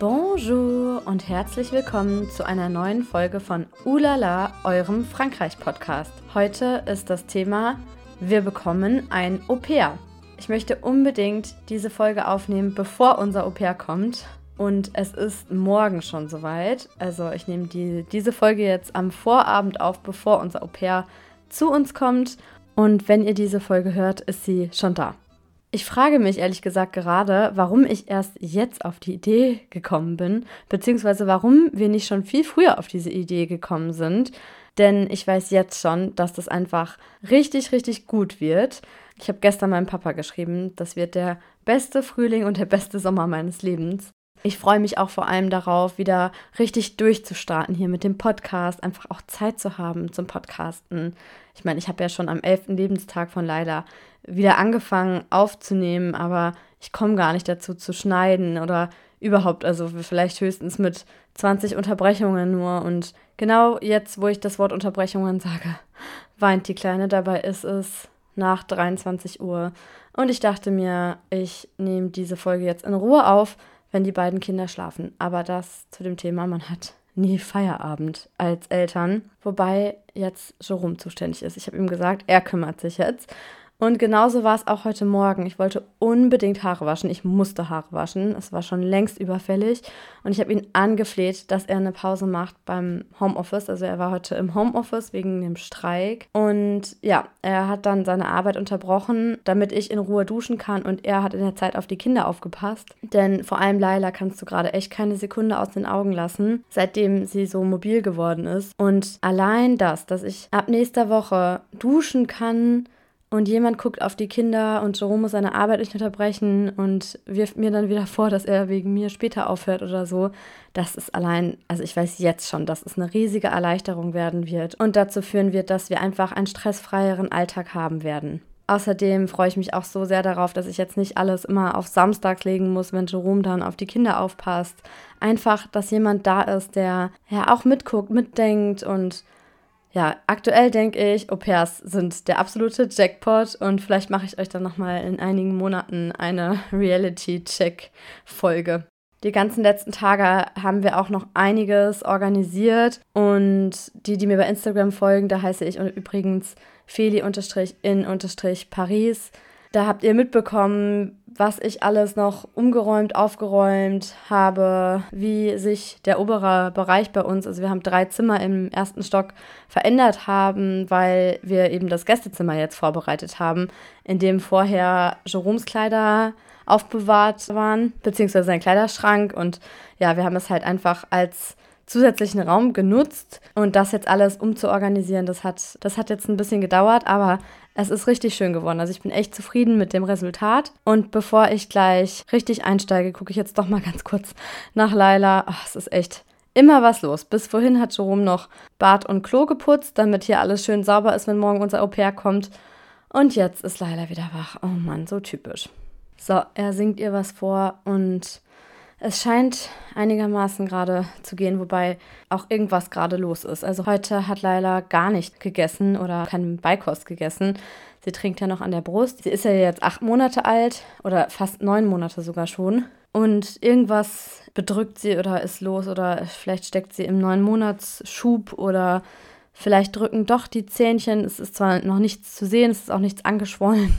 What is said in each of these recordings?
Bonjour und herzlich willkommen zu einer neuen Folge von Ulala, eurem Frankreich-Podcast. Heute ist das Thema Wir bekommen ein Au-pair. Ich möchte unbedingt diese Folge aufnehmen, bevor unser Au-pair kommt. Und es ist morgen schon soweit. Also ich nehme die, diese Folge jetzt am Vorabend auf, bevor unser Au-pair zu uns kommt. Und wenn ihr diese Folge hört, ist sie schon da. Ich frage mich ehrlich gesagt gerade, warum ich erst jetzt auf die Idee gekommen bin, beziehungsweise warum wir nicht schon viel früher auf diese Idee gekommen sind. Denn ich weiß jetzt schon, dass das einfach richtig, richtig gut wird. Ich habe gestern meinem Papa geschrieben, das wird der beste Frühling und der beste Sommer meines Lebens. Ich freue mich auch vor allem darauf, wieder richtig durchzustarten hier mit dem Podcast, einfach auch Zeit zu haben zum Podcasten. Ich meine, ich habe ja schon am 11. Lebenstag von Leila wieder angefangen aufzunehmen, aber ich komme gar nicht dazu zu schneiden oder überhaupt, also vielleicht höchstens mit 20 Unterbrechungen nur. Und genau jetzt, wo ich das Wort Unterbrechungen sage, weint die Kleine. Dabei ist es nach 23 Uhr. Und ich dachte mir, ich nehme diese Folge jetzt in Ruhe auf, wenn die beiden Kinder schlafen. Aber das zu dem Thema, man hat nie Feierabend als Eltern. Wobei jetzt Jerome zuständig ist. Ich habe ihm gesagt, er kümmert sich jetzt. Und genauso war es auch heute Morgen. Ich wollte unbedingt Haare waschen. Ich musste Haare waschen. Es war schon längst überfällig. Und ich habe ihn angefleht, dass er eine Pause macht beim Homeoffice. Also er war heute im Homeoffice wegen dem Streik. Und ja, er hat dann seine Arbeit unterbrochen, damit ich in Ruhe duschen kann. Und er hat in der Zeit auf die Kinder aufgepasst. Denn vor allem Laila kannst du gerade echt keine Sekunde aus den Augen lassen, seitdem sie so mobil geworden ist. Und allein das, dass ich ab nächster Woche duschen kann, und jemand guckt auf die Kinder und Jerome muss seine Arbeit nicht unterbrechen und wirft mir dann wieder vor, dass er wegen mir später aufhört oder so. Das ist allein, also ich weiß jetzt schon, dass es eine riesige Erleichterung werden wird und dazu führen wird, dass wir einfach einen stressfreieren Alltag haben werden. Außerdem freue ich mich auch so sehr darauf, dass ich jetzt nicht alles immer auf Samstags legen muss, wenn Jerome dann auf die Kinder aufpasst. Einfach, dass jemand da ist, der ja auch mitguckt, mitdenkt und ja, aktuell denke ich, Au-pairs sind der absolute Jackpot und vielleicht mache ich euch dann nochmal in einigen Monaten eine Reality-Check-Folge. Die ganzen letzten Tage haben wir auch noch einiges organisiert und die, die mir bei Instagram folgen, da heiße ich übrigens Feli-in-Paris. Da habt ihr mitbekommen, was ich alles noch umgeräumt, aufgeräumt habe, wie sich der obere Bereich bei uns, also wir haben drei Zimmer im ersten Stock verändert haben, weil wir eben das Gästezimmer jetzt vorbereitet haben, in dem vorher Jeroms Kleider aufbewahrt waren, beziehungsweise sein Kleiderschrank. Und ja, wir haben es halt einfach als zusätzlichen Raum genutzt und das jetzt alles umzuorganisieren, das hat, das hat jetzt ein bisschen gedauert, aber es ist richtig schön geworden. Also ich bin echt zufrieden mit dem Resultat. Und bevor ich gleich richtig einsteige, gucke ich jetzt doch mal ganz kurz nach Laila. Ach, es ist echt immer was los. Bis vorhin hat Jerome noch Bad und Klo geputzt, damit hier alles schön sauber ist, wenn morgen unser Au-pair kommt. Und jetzt ist Laila wieder wach. Oh Mann, so typisch. So, er singt ihr was vor und es scheint einigermaßen gerade zu gehen, wobei auch irgendwas gerade los ist. Also heute hat Laila gar nicht gegessen oder keinen Beikost gegessen. Sie trinkt ja noch an der Brust. Sie ist ja jetzt acht Monate alt oder fast neun Monate sogar schon. Und irgendwas bedrückt sie oder ist los oder vielleicht steckt sie im neun Monats Schub oder vielleicht drücken doch die Zähnchen. Es ist zwar noch nichts zu sehen, es ist auch nichts angeschwollen.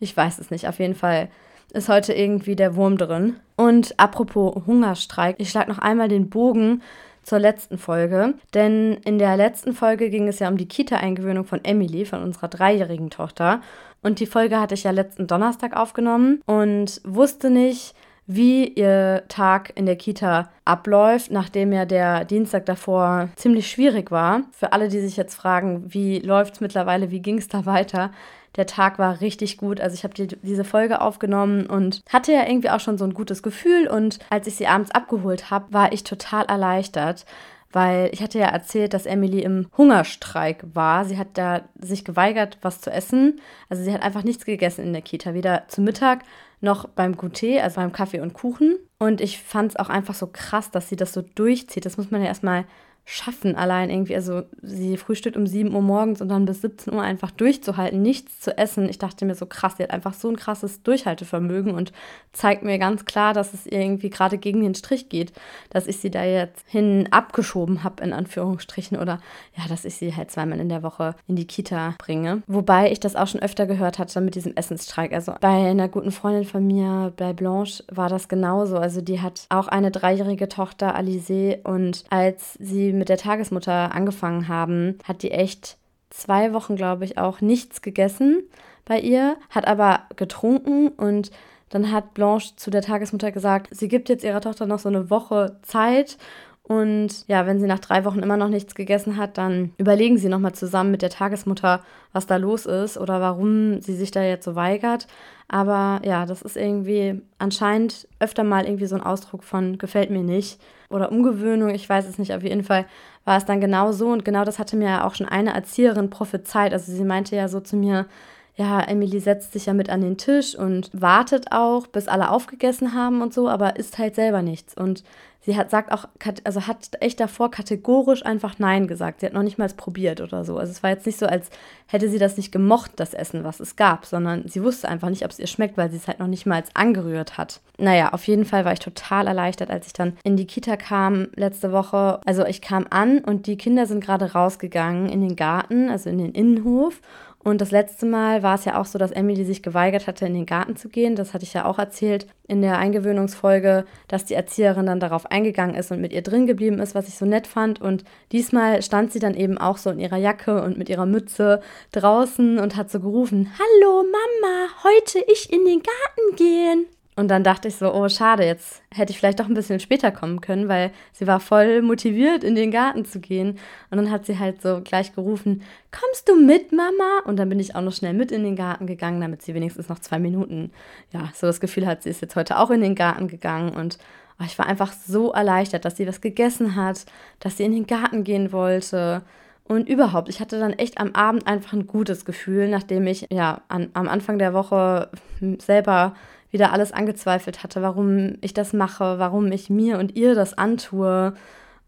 Ich weiß es nicht. Auf jeden Fall ist heute irgendwie der Wurm drin. Und apropos Hungerstreik, ich schlage noch einmal den Bogen zur letzten Folge. Denn in der letzten Folge ging es ja um die Kita-Eingewöhnung von Emily, von unserer dreijährigen Tochter. Und die Folge hatte ich ja letzten Donnerstag aufgenommen und wusste nicht, wie ihr Tag in der Kita abläuft, nachdem ja der Dienstag davor ziemlich schwierig war. Für alle, die sich jetzt fragen, wie läuft es mittlerweile, wie ging es da weiter? Der Tag war richtig gut. Also ich habe die, diese Folge aufgenommen und hatte ja irgendwie auch schon so ein gutes Gefühl. Und als ich sie abends abgeholt habe, war ich total erleichtert, weil ich hatte ja erzählt, dass Emily im Hungerstreik war. Sie hat da sich geweigert, was zu essen. Also sie hat einfach nichts gegessen in der Kita, weder zu Mittag noch beim Goûter, also beim Kaffee und Kuchen. Und ich fand es auch einfach so krass, dass sie das so durchzieht. Das muss man ja erstmal schaffen, allein irgendwie, also sie frühstückt um 7 Uhr morgens und dann bis 17 Uhr einfach durchzuhalten, nichts zu essen. Ich dachte mir so krass, sie hat einfach so ein krasses Durchhaltevermögen und zeigt mir ganz klar, dass es irgendwie gerade gegen den Strich geht, dass ich sie da jetzt hin abgeschoben habe, in Anführungsstrichen, oder ja, dass ich sie halt zweimal in der Woche in die Kita bringe. Wobei ich das auch schon öfter gehört hatte mit diesem Essensstreik. Also bei einer guten Freundin von mir, bei Blanche, war das genauso. Also die hat auch eine dreijährige Tochter, Alice, und als sie mit der Tagesmutter angefangen haben, hat die echt zwei Wochen, glaube ich, auch nichts gegessen bei ihr, hat aber getrunken und dann hat Blanche zu der Tagesmutter gesagt, sie gibt jetzt ihrer Tochter noch so eine Woche Zeit und ja, wenn sie nach drei Wochen immer noch nichts gegessen hat, dann überlegen sie nochmal zusammen mit der Tagesmutter, was da los ist oder warum sie sich da jetzt so weigert. Aber ja, das ist irgendwie anscheinend öfter mal irgendwie so ein Ausdruck von gefällt mir nicht oder Umgewöhnung. Ich weiß es nicht. Auf jeden Fall war es dann genau so. Und genau das hatte mir ja auch schon eine Erzieherin prophezeit. Also sie meinte ja so zu mir, ja, Emily setzt sich ja mit an den Tisch und wartet auch, bis alle aufgegessen haben und so, aber isst halt selber nichts. Und sie hat sagt auch, also hat echt davor kategorisch einfach Nein gesagt. Sie hat noch nicht mal probiert oder so. Also es war jetzt nicht so, als hätte sie das nicht gemocht, das Essen, was es gab, sondern sie wusste einfach nicht, ob es ihr schmeckt, weil sie es halt noch nicht mal angerührt hat. Naja, auf jeden Fall war ich total erleichtert, als ich dann in die Kita kam letzte Woche. Also ich kam an und die Kinder sind gerade rausgegangen in den Garten, also in den Innenhof. Und das letzte Mal war es ja auch so, dass Emily sich geweigert hatte, in den Garten zu gehen. Das hatte ich ja auch erzählt in der Eingewöhnungsfolge, dass die Erzieherin dann darauf eingegangen ist und mit ihr drin geblieben ist, was ich so nett fand. Und diesmal stand sie dann eben auch so in ihrer Jacke und mit ihrer Mütze draußen und hat so gerufen: Hallo Mama, heute ich in den Garten gehen. Und dann dachte ich so, oh schade, jetzt hätte ich vielleicht doch ein bisschen später kommen können, weil sie war voll motiviert, in den Garten zu gehen. Und dann hat sie halt so gleich gerufen, kommst du mit, Mama? Und dann bin ich auch noch schnell mit in den Garten gegangen, damit sie wenigstens noch zwei Minuten, ja, so das Gefühl hat, sie ist jetzt heute auch in den Garten gegangen. Und oh, ich war einfach so erleichtert, dass sie was gegessen hat, dass sie in den Garten gehen wollte. Und überhaupt, ich hatte dann echt am Abend einfach ein gutes Gefühl, nachdem ich ja an, am Anfang der Woche selber wieder alles angezweifelt hatte, warum ich das mache, warum ich mir und ihr das antue.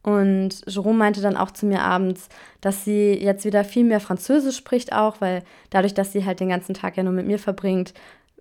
Und Jerome meinte dann auch zu mir abends, dass sie jetzt wieder viel mehr Französisch spricht, auch, weil dadurch, dass sie halt den ganzen Tag ja nur mit mir verbringt,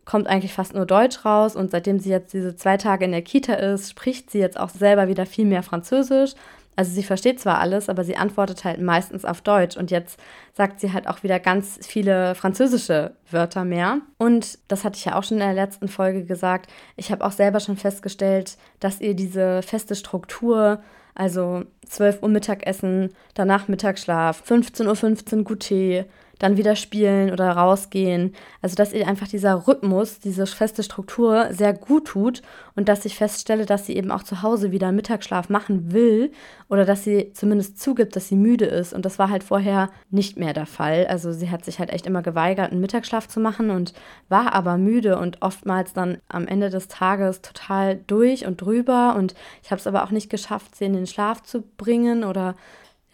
kommt eigentlich fast nur Deutsch raus. Und seitdem sie jetzt diese zwei Tage in der Kita ist, spricht sie jetzt auch selber wieder viel mehr Französisch. Also sie versteht zwar alles, aber sie antwortet halt meistens auf Deutsch und jetzt sagt sie halt auch wieder ganz viele französische Wörter mehr. Und das hatte ich ja auch schon in der letzten Folge gesagt. Ich habe auch selber schon festgestellt, dass ihr diese feste Struktur, also 12 Uhr Mittagessen, danach Mittagsschlaf, 15.15 Uhr 15 Goûter, dann wieder spielen oder rausgehen. Also, dass ihr einfach dieser Rhythmus, diese feste Struktur sehr gut tut und dass ich feststelle, dass sie eben auch zu Hause wieder Mittagsschlaf machen will oder dass sie zumindest zugibt, dass sie müde ist. Und das war halt vorher nicht mehr der Fall. Also, sie hat sich halt echt immer geweigert, einen Mittagsschlaf zu machen und war aber müde und oftmals dann am Ende des Tages total durch und drüber. Und ich habe es aber auch nicht geschafft, sie in den Schlaf zu bringen oder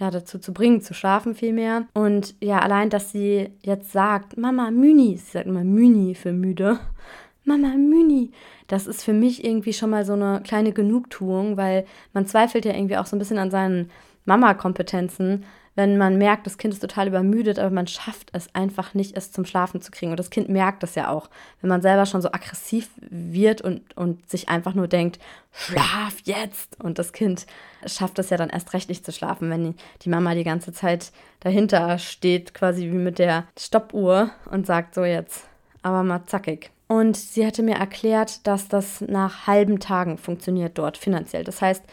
ja, dazu zu bringen, zu schlafen vielmehr. Und ja, allein, dass sie jetzt sagt, Mama, Müni, sie sagt immer Müni für müde. Mama, Müni. Das ist für mich irgendwie schon mal so eine kleine Genugtuung, weil man zweifelt ja irgendwie auch so ein bisschen an seinen Mama-Kompetenzen, wenn man merkt, das Kind ist total übermüdet, aber man schafft es einfach nicht, es zum Schlafen zu kriegen. Und das Kind merkt das ja auch, wenn man selber schon so aggressiv wird und, und sich einfach nur denkt, schlaf jetzt. Und das Kind schafft es ja dann erst recht nicht zu schlafen, wenn die Mama die ganze Zeit dahinter steht, quasi wie mit der Stoppuhr und sagt so jetzt, aber mal zackig. Und sie hatte mir erklärt, dass das nach halben Tagen funktioniert dort finanziell. Das heißt,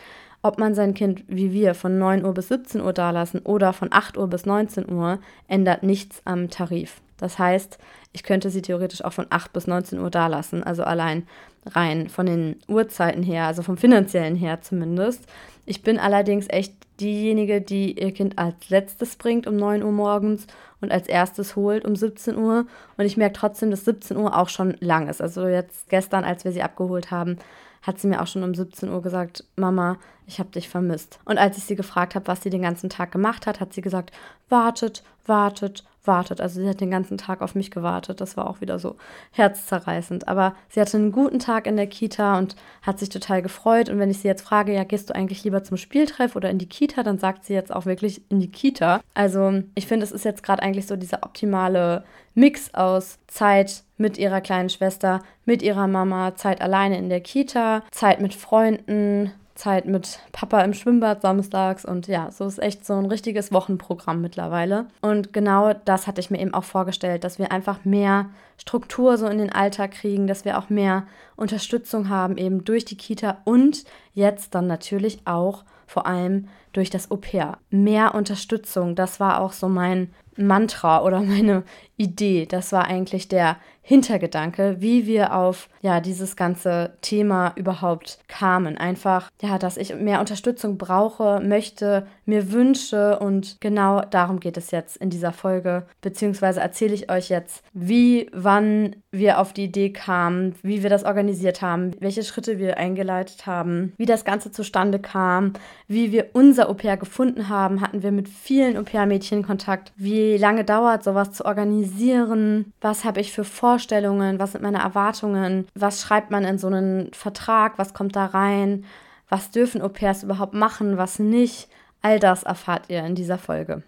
ob man sein Kind wie wir von 9 Uhr bis 17 Uhr dalassen oder von 8 Uhr bis 19 Uhr, ändert nichts am Tarif. Das heißt, ich könnte sie theoretisch auch von 8 bis 19 Uhr dalassen, also allein rein von den Uhrzeiten her, also vom finanziellen her zumindest. Ich bin allerdings echt diejenige, die ihr Kind als letztes bringt um 9 Uhr morgens und als erstes holt um 17 Uhr. Und ich merke trotzdem, dass 17 Uhr auch schon lang ist. Also jetzt gestern, als wir sie abgeholt haben, hat sie mir auch schon um 17 Uhr gesagt, Mama, ich habe dich vermisst. Und als ich sie gefragt habe, was sie den ganzen Tag gemacht hat, hat sie gesagt, wartet, wartet, wartet. Also sie hat den ganzen Tag auf mich gewartet. Das war auch wieder so herzzerreißend. Aber sie hatte einen guten Tag in der Kita und hat sich total gefreut. Und wenn ich sie jetzt frage, ja, gehst du eigentlich lieber zum Spieltreff oder in die Kita, dann sagt sie jetzt auch wirklich in die Kita. Also ich finde, es ist jetzt gerade eigentlich so dieser optimale Mix aus Zeit mit ihrer kleinen Schwester, mit ihrer Mama, Zeit alleine in der Kita, Zeit mit Freunden, Zeit mit Papa im Schwimmbad samstags und ja, so ist echt so ein richtiges Wochenprogramm mittlerweile. Und genau das hatte ich mir eben auch vorgestellt, dass wir einfach mehr Struktur so in den Alltag kriegen, dass wir auch mehr Unterstützung haben eben durch die Kita und jetzt dann natürlich auch vor allem durch das Au pair. Mehr Unterstützung, das war auch so mein Mantra oder meine Idee. Das war eigentlich der Hintergedanke, wie wir auf ja dieses ganze Thema überhaupt kamen. Einfach ja, dass ich mehr Unterstützung brauche, möchte, mir wünsche und genau darum geht es jetzt in dieser Folge. Beziehungsweise erzähle ich euch jetzt, wie, wann wir auf die Idee kamen, wie wir das organisiert haben, welche Schritte wir eingeleitet haben, wie das Ganze zustande kam, wie wir unser Au pair gefunden haben. Hatten wir mit vielen Au pair-Mädchen Kontakt? Wie lange dauert sowas zu organisieren? Was habe ich für Vorstellungen? Vorstellungen, was sind meine Erwartungen, was schreibt man in so einen Vertrag, was kommt da rein, was dürfen Au pairs überhaupt machen, was nicht. All das erfahrt ihr in dieser Folge.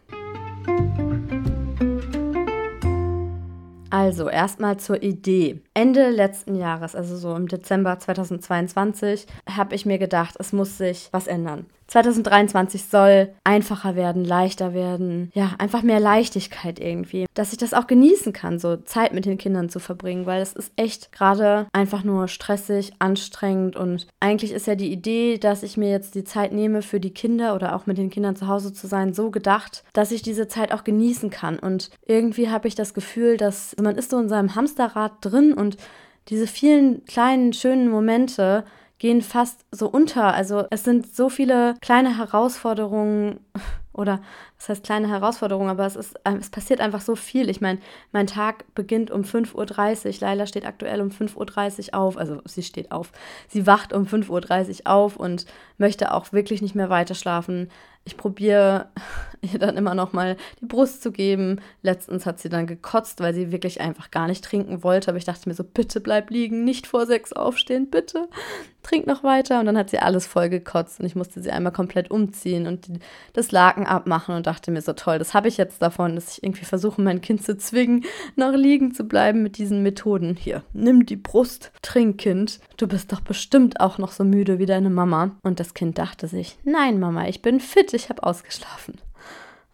Also erstmal zur Idee. Ende letzten Jahres, also so im Dezember 2022, habe ich mir gedacht, es muss sich was ändern. 2023 soll einfacher werden, leichter werden. Ja, einfach mehr Leichtigkeit irgendwie. Dass ich das auch genießen kann, so Zeit mit den Kindern zu verbringen, weil es ist echt gerade einfach nur stressig, anstrengend und eigentlich ist ja die Idee, dass ich mir jetzt die Zeit nehme für die Kinder oder auch mit den Kindern zu Hause zu sein, so gedacht, dass ich diese Zeit auch genießen kann. Und irgendwie habe ich das Gefühl, dass man ist so in seinem Hamsterrad drin und diese vielen kleinen, schönen Momente, gehen fast so unter. Also es sind so viele kleine Herausforderungen oder was heißt kleine Herausforderungen, aber es ist ähm, es passiert einfach so viel. Ich meine, mein Tag beginnt um 5.30 Uhr. Laila steht aktuell um 5.30 Uhr auf. Also sie steht auf. Sie wacht um 5.30 Uhr auf und möchte auch wirklich nicht mehr weiter schlafen. Ich probiere ihr dann immer noch mal die Brust zu geben. Letztens hat sie dann gekotzt, weil sie wirklich einfach gar nicht trinken wollte. Aber ich dachte mir so, bitte bleib liegen, nicht vor sechs aufstehen, bitte. Trink noch weiter. Und dann hat sie alles voll gekotzt und ich musste sie einmal komplett umziehen und das Laken abmachen und dachte mir so, toll, das habe ich jetzt davon, dass ich irgendwie versuche, mein Kind zu zwingen, noch liegen zu bleiben mit diesen Methoden. Hier, nimm die Brust, trink Kind. Du bist doch bestimmt auch noch so müde wie deine Mama. Und das Kind dachte sich, nein, Mama, ich bin fit, ich habe ausgeschlafen.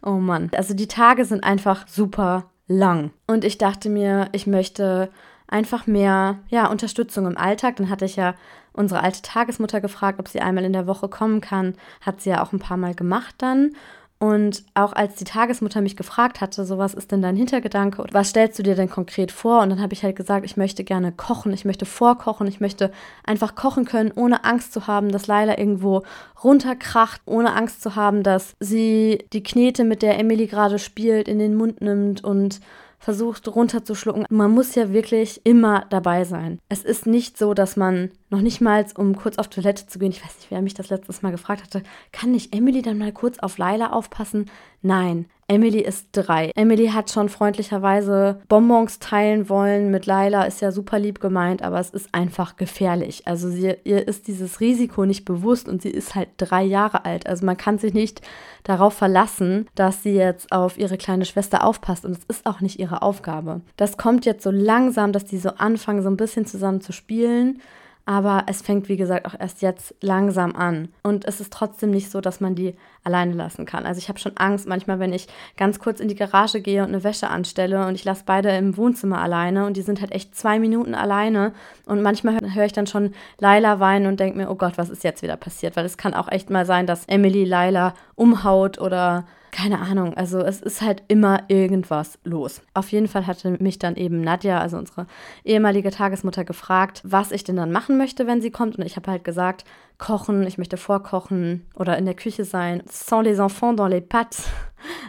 Oh Mann. Also die Tage sind einfach super lang. Und ich dachte mir, ich möchte einfach mehr ja, Unterstützung im Alltag. Dann hatte ich ja unsere alte Tagesmutter gefragt, ob sie einmal in der Woche kommen kann. Hat sie ja auch ein paar Mal gemacht dann. Und auch als die Tagesmutter mich gefragt hatte, so was ist denn dein Hintergedanke was stellst du dir denn konkret vor? Und dann habe ich halt gesagt, ich möchte gerne kochen, ich möchte vorkochen, ich möchte einfach kochen können, ohne Angst zu haben, dass Laila irgendwo runterkracht, ohne Angst zu haben, dass sie die Knete, mit der Emily gerade spielt, in den Mund nimmt und versucht runterzuschlucken. Man muss ja wirklich immer dabei sein. Es ist nicht so, dass man noch nicht mal, um kurz auf Toilette zu gehen, ich weiß nicht, wer mich das letztes Mal gefragt hatte, kann nicht Emily dann mal kurz auf Laila aufpassen? Nein, Emily ist drei. Emily hat schon freundlicherweise Bonbons teilen wollen. Mit Laila ist ja super lieb gemeint, aber es ist einfach gefährlich. Also sie, ihr ist dieses Risiko nicht bewusst und sie ist halt drei Jahre alt. Also man kann sich nicht darauf verlassen, dass sie jetzt auf ihre kleine Schwester aufpasst und es ist auch nicht ihre Aufgabe. Das kommt jetzt so langsam, dass die so anfangen, so ein bisschen zusammen zu spielen. Aber es fängt, wie gesagt, auch erst jetzt langsam an. Und es ist trotzdem nicht so, dass man die alleine lassen kann. Also ich habe schon Angst manchmal, wenn ich ganz kurz in die Garage gehe und eine Wäsche anstelle und ich lasse beide im Wohnzimmer alleine und die sind halt echt zwei Minuten alleine. Und manchmal höre ich dann schon Laila weinen und denke mir, oh Gott, was ist jetzt wieder passiert? Weil es kann auch echt mal sein, dass Emily Laila umhaut oder keine Ahnung, also es ist halt immer irgendwas los. Auf jeden Fall hatte mich dann eben Nadja, also unsere ehemalige Tagesmutter, gefragt, was ich denn dann machen möchte, wenn sie kommt. Und ich habe halt gesagt, kochen, ich möchte vorkochen oder in der Küche sein. Sans les enfants dans les pattes.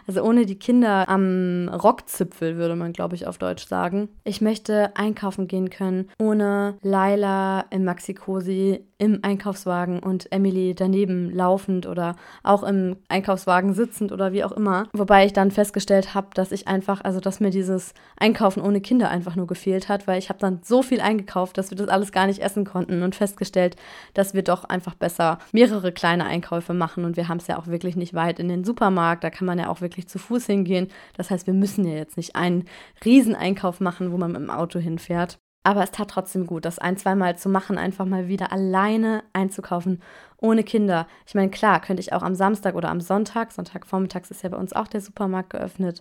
Also ohne die Kinder am Rockzipfel, würde man, glaube ich, auf Deutsch sagen. Ich möchte einkaufen gehen können, ohne Laila im Maxi-Cosi im Einkaufswagen und Emily daneben laufend oder auch im Einkaufswagen sitzend oder wie auch immer. Wobei ich dann festgestellt habe, dass ich einfach, also dass mir dieses Einkaufen ohne Kinder einfach nur gefehlt hat, weil ich habe dann so viel eingekauft, dass wir das alles gar nicht essen konnten und festgestellt, dass wir doch einfach besser mehrere kleine Einkäufe machen und wir haben es ja auch wirklich nicht weit in den Supermarkt, da kann man ja auch wirklich zu Fuß hingehen. Das heißt, wir müssen ja jetzt nicht einen Rieseneinkauf machen, wo man mit dem Auto hinfährt. Aber es tat trotzdem gut, das ein, zweimal zu machen, einfach mal wieder alleine einzukaufen, ohne Kinder. Ich meine, klar, könnte ich auch am Samstag oder am Sonntag, Sonntagvormittags ist ja bei uns auch der Supermarkt geöffnet,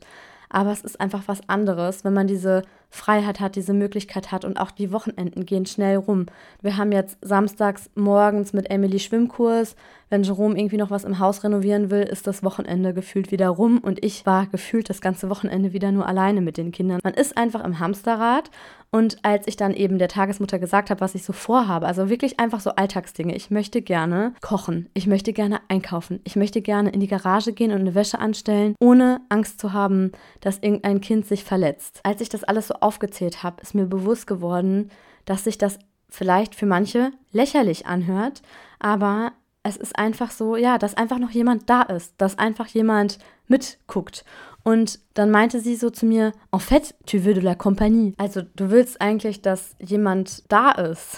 aber es ist einfach was anderes, wenn man diese Freiheit hat, diese Möglichkeit hat und auch die Wochenenden gehen schnell rum. Wir haben jetzt samstags morgens mit Emily Schwimmkurs. Wenn Jerome irgendwie noch was im Haus renovieren will, ist das Wochenende gefühlt wieder rum und ich war gefühlt das ganze Wochenende wieder nur alleine mit den Kindern. Man ist einfach im Hamsterrad und als ich dann eben der Tagesmutter gesagt habe, was ich so vorhabe, also wirklich einfach so Alltagsdinge. Ich möchte gerne kochen, ich möchte gerne einkaufen, ich möchte gerne in die Garage gehen und eine Wäsche anstellen, ohne Angst zu haben, dass irgendein Kind sich verletzt. Als ich das alles so aufgezählt habe, ist mir bewusst geworden, dass sich das vielleicht für manche lächerlich anhört, aber es ist einfach so, ja, dass einfach noch jemand da ist, dass einfach jemand mitguckt. Und dann meinte sie so zu mir, en fait, tu veux de la compagnie. Also du willst eigentlich, dass jemand da ist.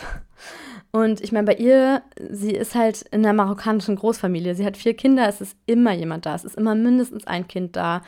Und ich meine, bei ihr, sie ist halt in einer marokkanischen Großfamilie. Sie hat vier Kinder, es ist immer jemand da. Es ist immer mindestens ein Kind da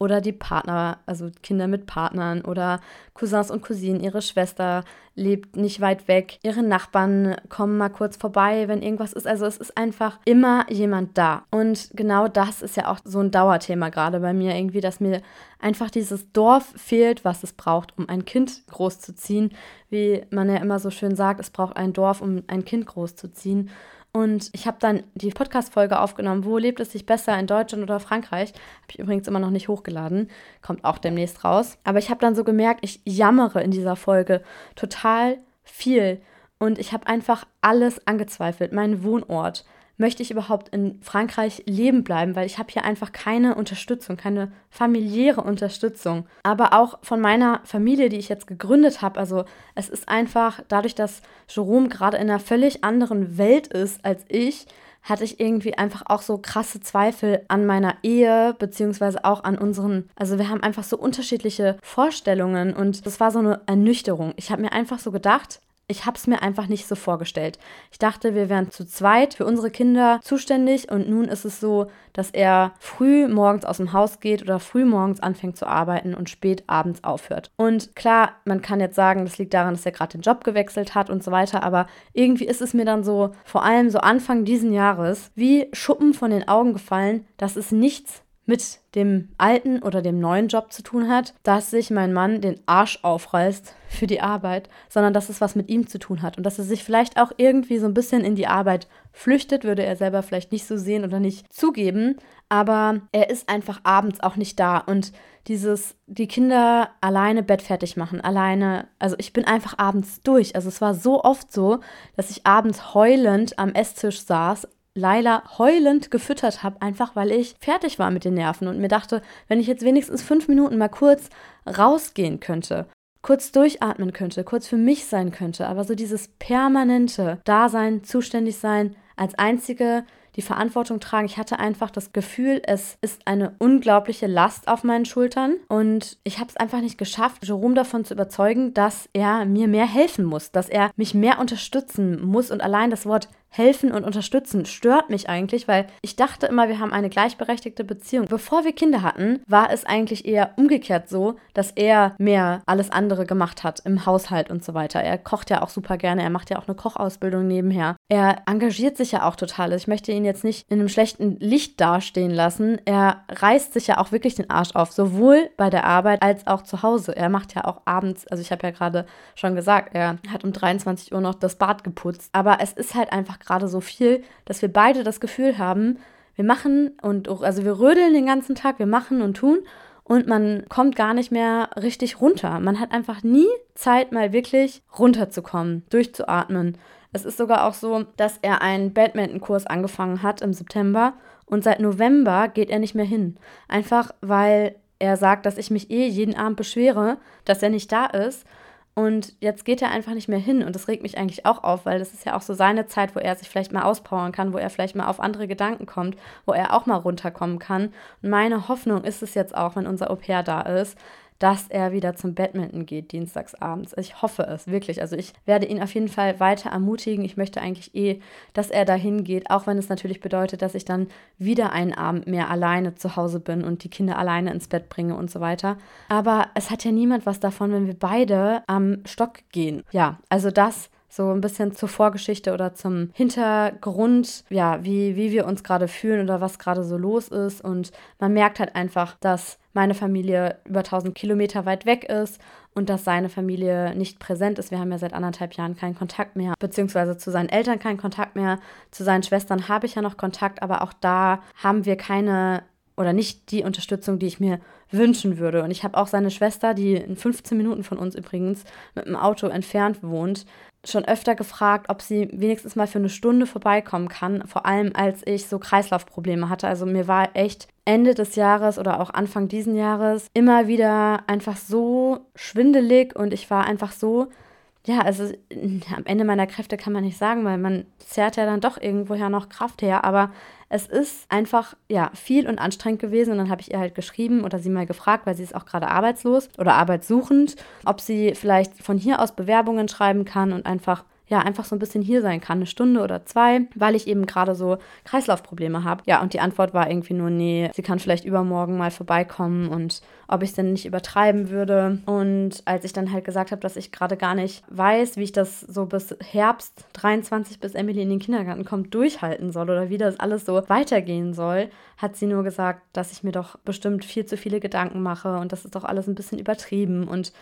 oder die Partner, also Kinder mit Partnern oder Cousins und Cousinen, ihre Schwester lebt nicht weit weg, ihre Nachbarn kommen mal kurz vorbei, wenn irgendwas ist. Also es ist einfach immer jemand da. Und genau das ist ja auch so ein Dauerthema gerade bei mir irgendwie, dass mir einfach dieses Dorf fehlt, was es braucht, um ein Kind großzuziehen. Wie man ja immer so schön sagt, es braucht ein Dorf, um ein Kind großzuziehen. Und ich habe dann die Podcast-Folge aufgenommen, wo lebt es sich besser, in Deutschland oder Frankreich. Habe ich übrigens immer noch nicht hochgeladen, kommt auch demnächst raus. Aber ich habe dann so gemerkt, ich jammere in dieser Folge total viel. Und ich habe einfach alles angezweifelt, meinen Wohnort, möchte ich überhaupt in Frankreich leben bleiben, weil ich habe hier einfach keine Unterstützung, keine familiäre Unterstützung. Aber auch von meiner Familie, die ich jetzt gegründet habe. Also es ist einfach dadurch, dass Jerome gerade in einer völlig anderen Welt ist als ich, hatte ich irgendwie einfach auch so krasse Zweifel an meiner Ehe, beziehungsweise auch an unseren, also wir haben einfach so unterschiedliche Vorstellungen und das war so eine Ernüchterung. Ich habe mir einfach so gedacht, ich habe es mir einfach nicht so vorgestellt. Ich dachte, wir wären zu zweit für unsere Kinder zuständig und nun ist es so, dass er früh morgens aus dem Haus geht oder früh morgens anfängt zu arbeiten und spät abends aufhört. Und klar, man kann jetzt sagen, das liegt daran, dass er gerade den Job gewechselt hat und so weiter, aber irgendwie ist es mir dann so, vor allem so Anfang diesen Jahres, wie Schuppen von den Augen gefallen, dass es nichts mit dem alten oder dem neuen Job zu tun hat, dass sich mein Mann den Arsch aufreißt für die Arbeit, sondern dass es was mit ihm zu tun hat und dass er sich vielleicht auch irgendwie so ein bisschen in die Arbeit flüchtet, würde er selber vielleicht nicht so sehen oder nicht zugeben, aber er ist einfach abends auch nicht da und dieses die Kinder alleine Bett fertig machen, alleine, also ich bin einfach abends durch. Also es war so oft so, dass ich abends heulend am Esstisch saß, Laila heulend gefüttert habe, einfach weil ich fertig war mit den Nerven und mir dachte, wenn ich jetzt wenigstens fünf Minuten mal kurz rausgehen könnte, kurz durchatmen könnte, kurz für mich sein könnte, aber so dieses permanente Dasein, zuständig sein, als einzige die Verantwortung tragen. Ich hatte einfach das Gefühl, es ist eine unglaubliche Last auf meinen Schultern und ich habe es einfach nicht geschafft, Jerome davon zu überzeugen, dass er mir mehr helfen muss, dass er mich mehr unterstützen muss und allein das Wort helfen und unterstützen stört mich eigentlich, weil ich dachte immer, wir haben eine gleichberechtigte Beziehung. Bevor wir Kinder hatten, war es eigentlich eher umgekehrt so, dass er mehr alles andere gemacht hat im Haushalt und so weiter. Er kocht ja auch super gerne, er macht ja auch eine Kochausbildung nebenher. Er engagiert sich ja auch total. Ich möchte ihn jetzt nicht in einem schlechten Licht dastehen lassen. Er reißt sich ja auch wirklich den Arsch auf, sowohl bei der Arbeit als auch zu Hause. Er macht ja auch abends, also ich habe ja gerade schon gesagt, er hat um 23 Uhr noch das Bad geputzt. Aber es ist halt einfach gerade so viel, dass wir beide das Gefühl haben, wir machen und also wir rödeln den ganzen Tag, wir machen und tun und man kommt gar nicht mehr richtig runter. Man hat einfach nie Zeit, mal wirklich runterzukommen, durchzuatmen. Es ist sogar auch so, dass er einen Badminton-Kurs angefangen hat im September und seit November geht er nicht mehr hin. Einfach weil er sagt, dass ich mich eh jeden Abend beschwere, dass er nicht da ist. Und jetzt geht er einfach nicht mehr hin. Und das regt mich eigentlich auch auf, weil das ist ja auch so seine Zeit, wo er sich vielleicht mal auspowern kann, wo er vielleicht mal auf andere Gedanken kommt, wo er auch mal runterkommen kann. Und meine Hoffnung ist es jetzt auch, wenn unser Au pair da ist, dass er wieder zum Badminton geht, dienstags abends. Ich hoffe es wirklich. Also ich werde ihn auf jeden Fall weiter ermutigen. Ich möchte eigentlich eh, dass er dahin geht, auch wenn es natürlich bedeutet, dass ich dann wieder einen Abend mehr alleine zu Hause bin und die Kinder alleine ins Bett bringe und so weiter. Aber es hat ja niemand was davon, wenn wir beide am Stock gehen. Ja, also das so ein bisschen zur Vorgeschichte oder zum Hintergrund, ja, wie, wie wir uns gerade fühlen oder was gerade so los ist. Und man merkt halt einfach, dass meine Familie über 1000 Kilometer weit weg ist und dass seine Familie nicht präsent ist. Wir haben ja seit anderthalb Jahren keinen Kontakt mehr, beziehungsweise zu seinen Eltern keinen Kontakt mehr. Zu seinen Schwestern habe ich ja noch Kontakt, aber auch da haben wir keine oder nicht die Unterstützung, die ich mir wünschen würde. Und ich habe auch seine Schwester, die in 15 Minuten von uns übrigens mit dem Auto entfernt wohnt, schon öfter gefragt, ob sie wenigstens mal für eine Stunde vorbeikommen kann, vor allem als ich so Kreislaufprobleme hatte. Also mir war echt Ende des Jahres oder auch Anfang diesen Jahres immer wieder einfach so schwindelig und ich war einfach so, ja, also am Ende meiner Kräfte kann man nicht sagen, weil man zerrt ja dann doch irgendwoher noch Kraft her, aber es ist einfach ja viel und anstrengend gewesen und dann habe ich ihr halt geschrieben oder sie mal gefragt, weil sie ist auch gerade arbeitslos oder arbeitssuchend, ob sie vielleicht von hier aus Bewerbungen schreiben kann und einfach ja, einfach so ein bisschen hier sein kann, eine Stunde oder zwei, weil ich eben gerade so Kreislaufprobleme habe. Ja, und die Antwort war irgendwie nur, nee, sie kann vielleicht übermorgen mal vorbeikommen und ob ich es denn nicht übertreiben würde. Und als ich dann halt gesagt habe, dass ich gerade gar nicht weiß, wie ich das so bis Herbst 23, bis Emily in den Kindergarten kommt, durchhalten soll oder wie das alles so weitergehen soll, hat sie nur gesagt, dass ich mir doch bestimmt viel zu viele Gedanken mache und das ist doch alles ein bisschen übertrieben und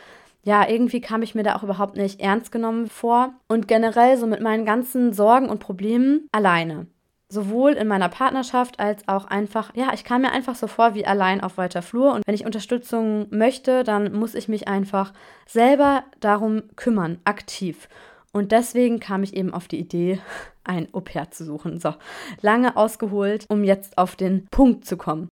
ja, irgendwie kam ich mir da auch überhaupt nicht ernst genommen vor und generell so mit meinen ganzen Sorgen und Problemen alleine. Sowohl in meiner Partnerschaft als auch einfach, ja, ich kam mir einfach so vor wie allein auf weiter Flur. Und wenn ich Unterstützung möchte, dann muss ich mich einfach selber darum kümmern, aktiv. Und deswegen kam ich eben auf die Idee, ein Au-pair zu suchen. So, lange ausgeholt, um jetzt auf den Punkt zu kommen.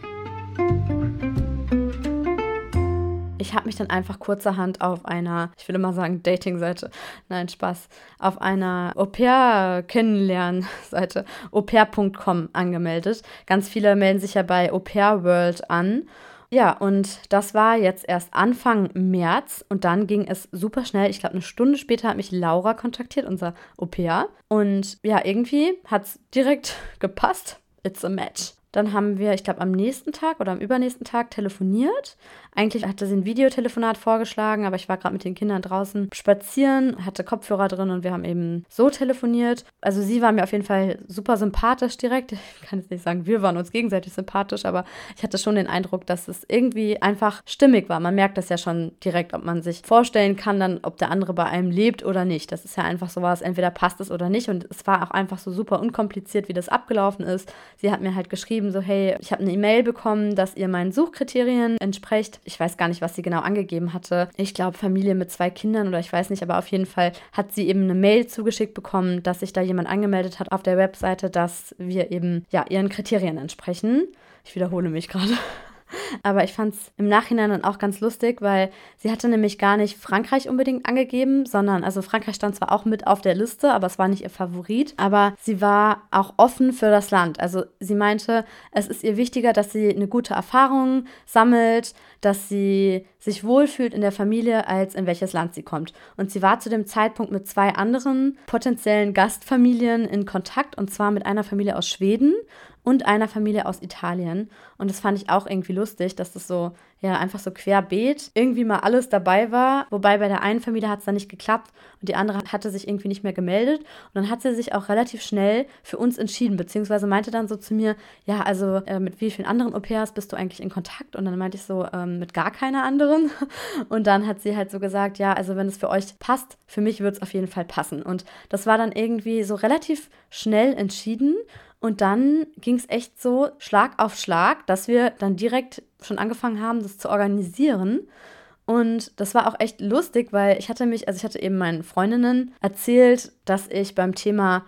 Ich habe mich dann einfach kurzerhand auf einer, ich will immer sagen Dating-Seite, nein, Spaß, auf einer Au-pair-Kennenlernen-Seite, aupair.com angemeldet. Ganz viele melden sich ja bei Au Pair World an. Ja, und das war jetzt erst Anfang März und dann ging es super schnell. Ich glaube, eine Stunde später hat mich Laura kontaktiert, unser Au pair. Und ja, irgendwie hat es direkt gepasst. It's a match. Dann haben wir, ich glaube, am nächsten Tag oder am übernächsten Tag telefoniert. Eigentlich hatte sie ein Videotelefonat vorgeschlagen, aber ich war gerade mit den Kindern draußen spazieren, hatte Kopfhörer drin und wir haben eben so telefoniert. Also sie war mir auf jeden Fall super sympathisch direkt. Ich kann jetzt nicht sagen, wir waren uns gegenseitig sympathisch, aber ich hatte schon den Eindruck, dass es irgendwie einfach stimmig war. Man merkt das ja schon direkt, ob man sich vorstellen kann, dann, ob der andere bei einem lebt oder nicht. Das ist ja einfach so was, entweder passt es oder nicht. Und es war auch einfach so super unkompliziert, wie das abgelaufen ist. Sie hat mir halt geschrieben, geschrieben, so hey, ich habe eine E-Mail bekommen, dass ihr meinen Suchkriterien entsprecht. Ich weiß gar nicht, was sie genau angegeben hatte. Ich glaube Familie mit zwei Kindern oder ich weiß nicht, aber auf jeden Fall hat sie eben eine Mail zugeschickt bekommen, dass sich da jemand angemeldet hat auf der Webseite, dass wir eben ja ihren Kriterien entsprechen. Ich wiederhole mich gerade. Aber ich fand es im Nachhinein dann auch ganz lustig, weil sie hatte nämlich gar nicht Frankreich unbedingt angegeben, sondern, also Frankreich stand zwar auch mit auf der Liste, aber es war nicht ihr Favorit. Aber sie war auch offen für das Land. Also sie meinte, es ist ihr wichtiger, dass sie eine gute Erfahrung sammelt, dass sie sich wohlfühlt in der Familie, als in welches Land sie kommt. Und sie war zu dem Zeitpunkt mit zwei anderen potenziellen Gastfamilien in Kontakt, und zwar mit einer Familie aus Schweden und einer Familie aus Italien. Und das fand ich auch irgendwie lustig, dass das so, ja, einfach so querbeet irgendwie mal alles dabei war. Wobei bei der einen Familie hat es dann nicht geklappt und die andere hatte sich irgendwie nicht mehr gemeldet. Und dann hat sie sich auch relativ schnell für uns entschieden, beziehungsweise meinte dann so zu mir, ja, also äh, mit wie vielen anderen Au-pairs bist du eigentlich in Kontakt? Und dann meinte ich so, ähm, mit gar keiner anderen. Und dann hat sie halt so gesagt, ja, also wenn es für euch passt, für mich wird es auf jeden Fall passen. Und das war dann irgendwie so relativ schnell entschieden. Und dann ging es echt so Schlag auf Schlag, dass wir dann direkt schon angefangen haben, das zu organisieren. Und das war auch echt lustig, weil ich hatte mich, also ich hatte eben meinen Freundinnen erzählt, dass ich beim Thema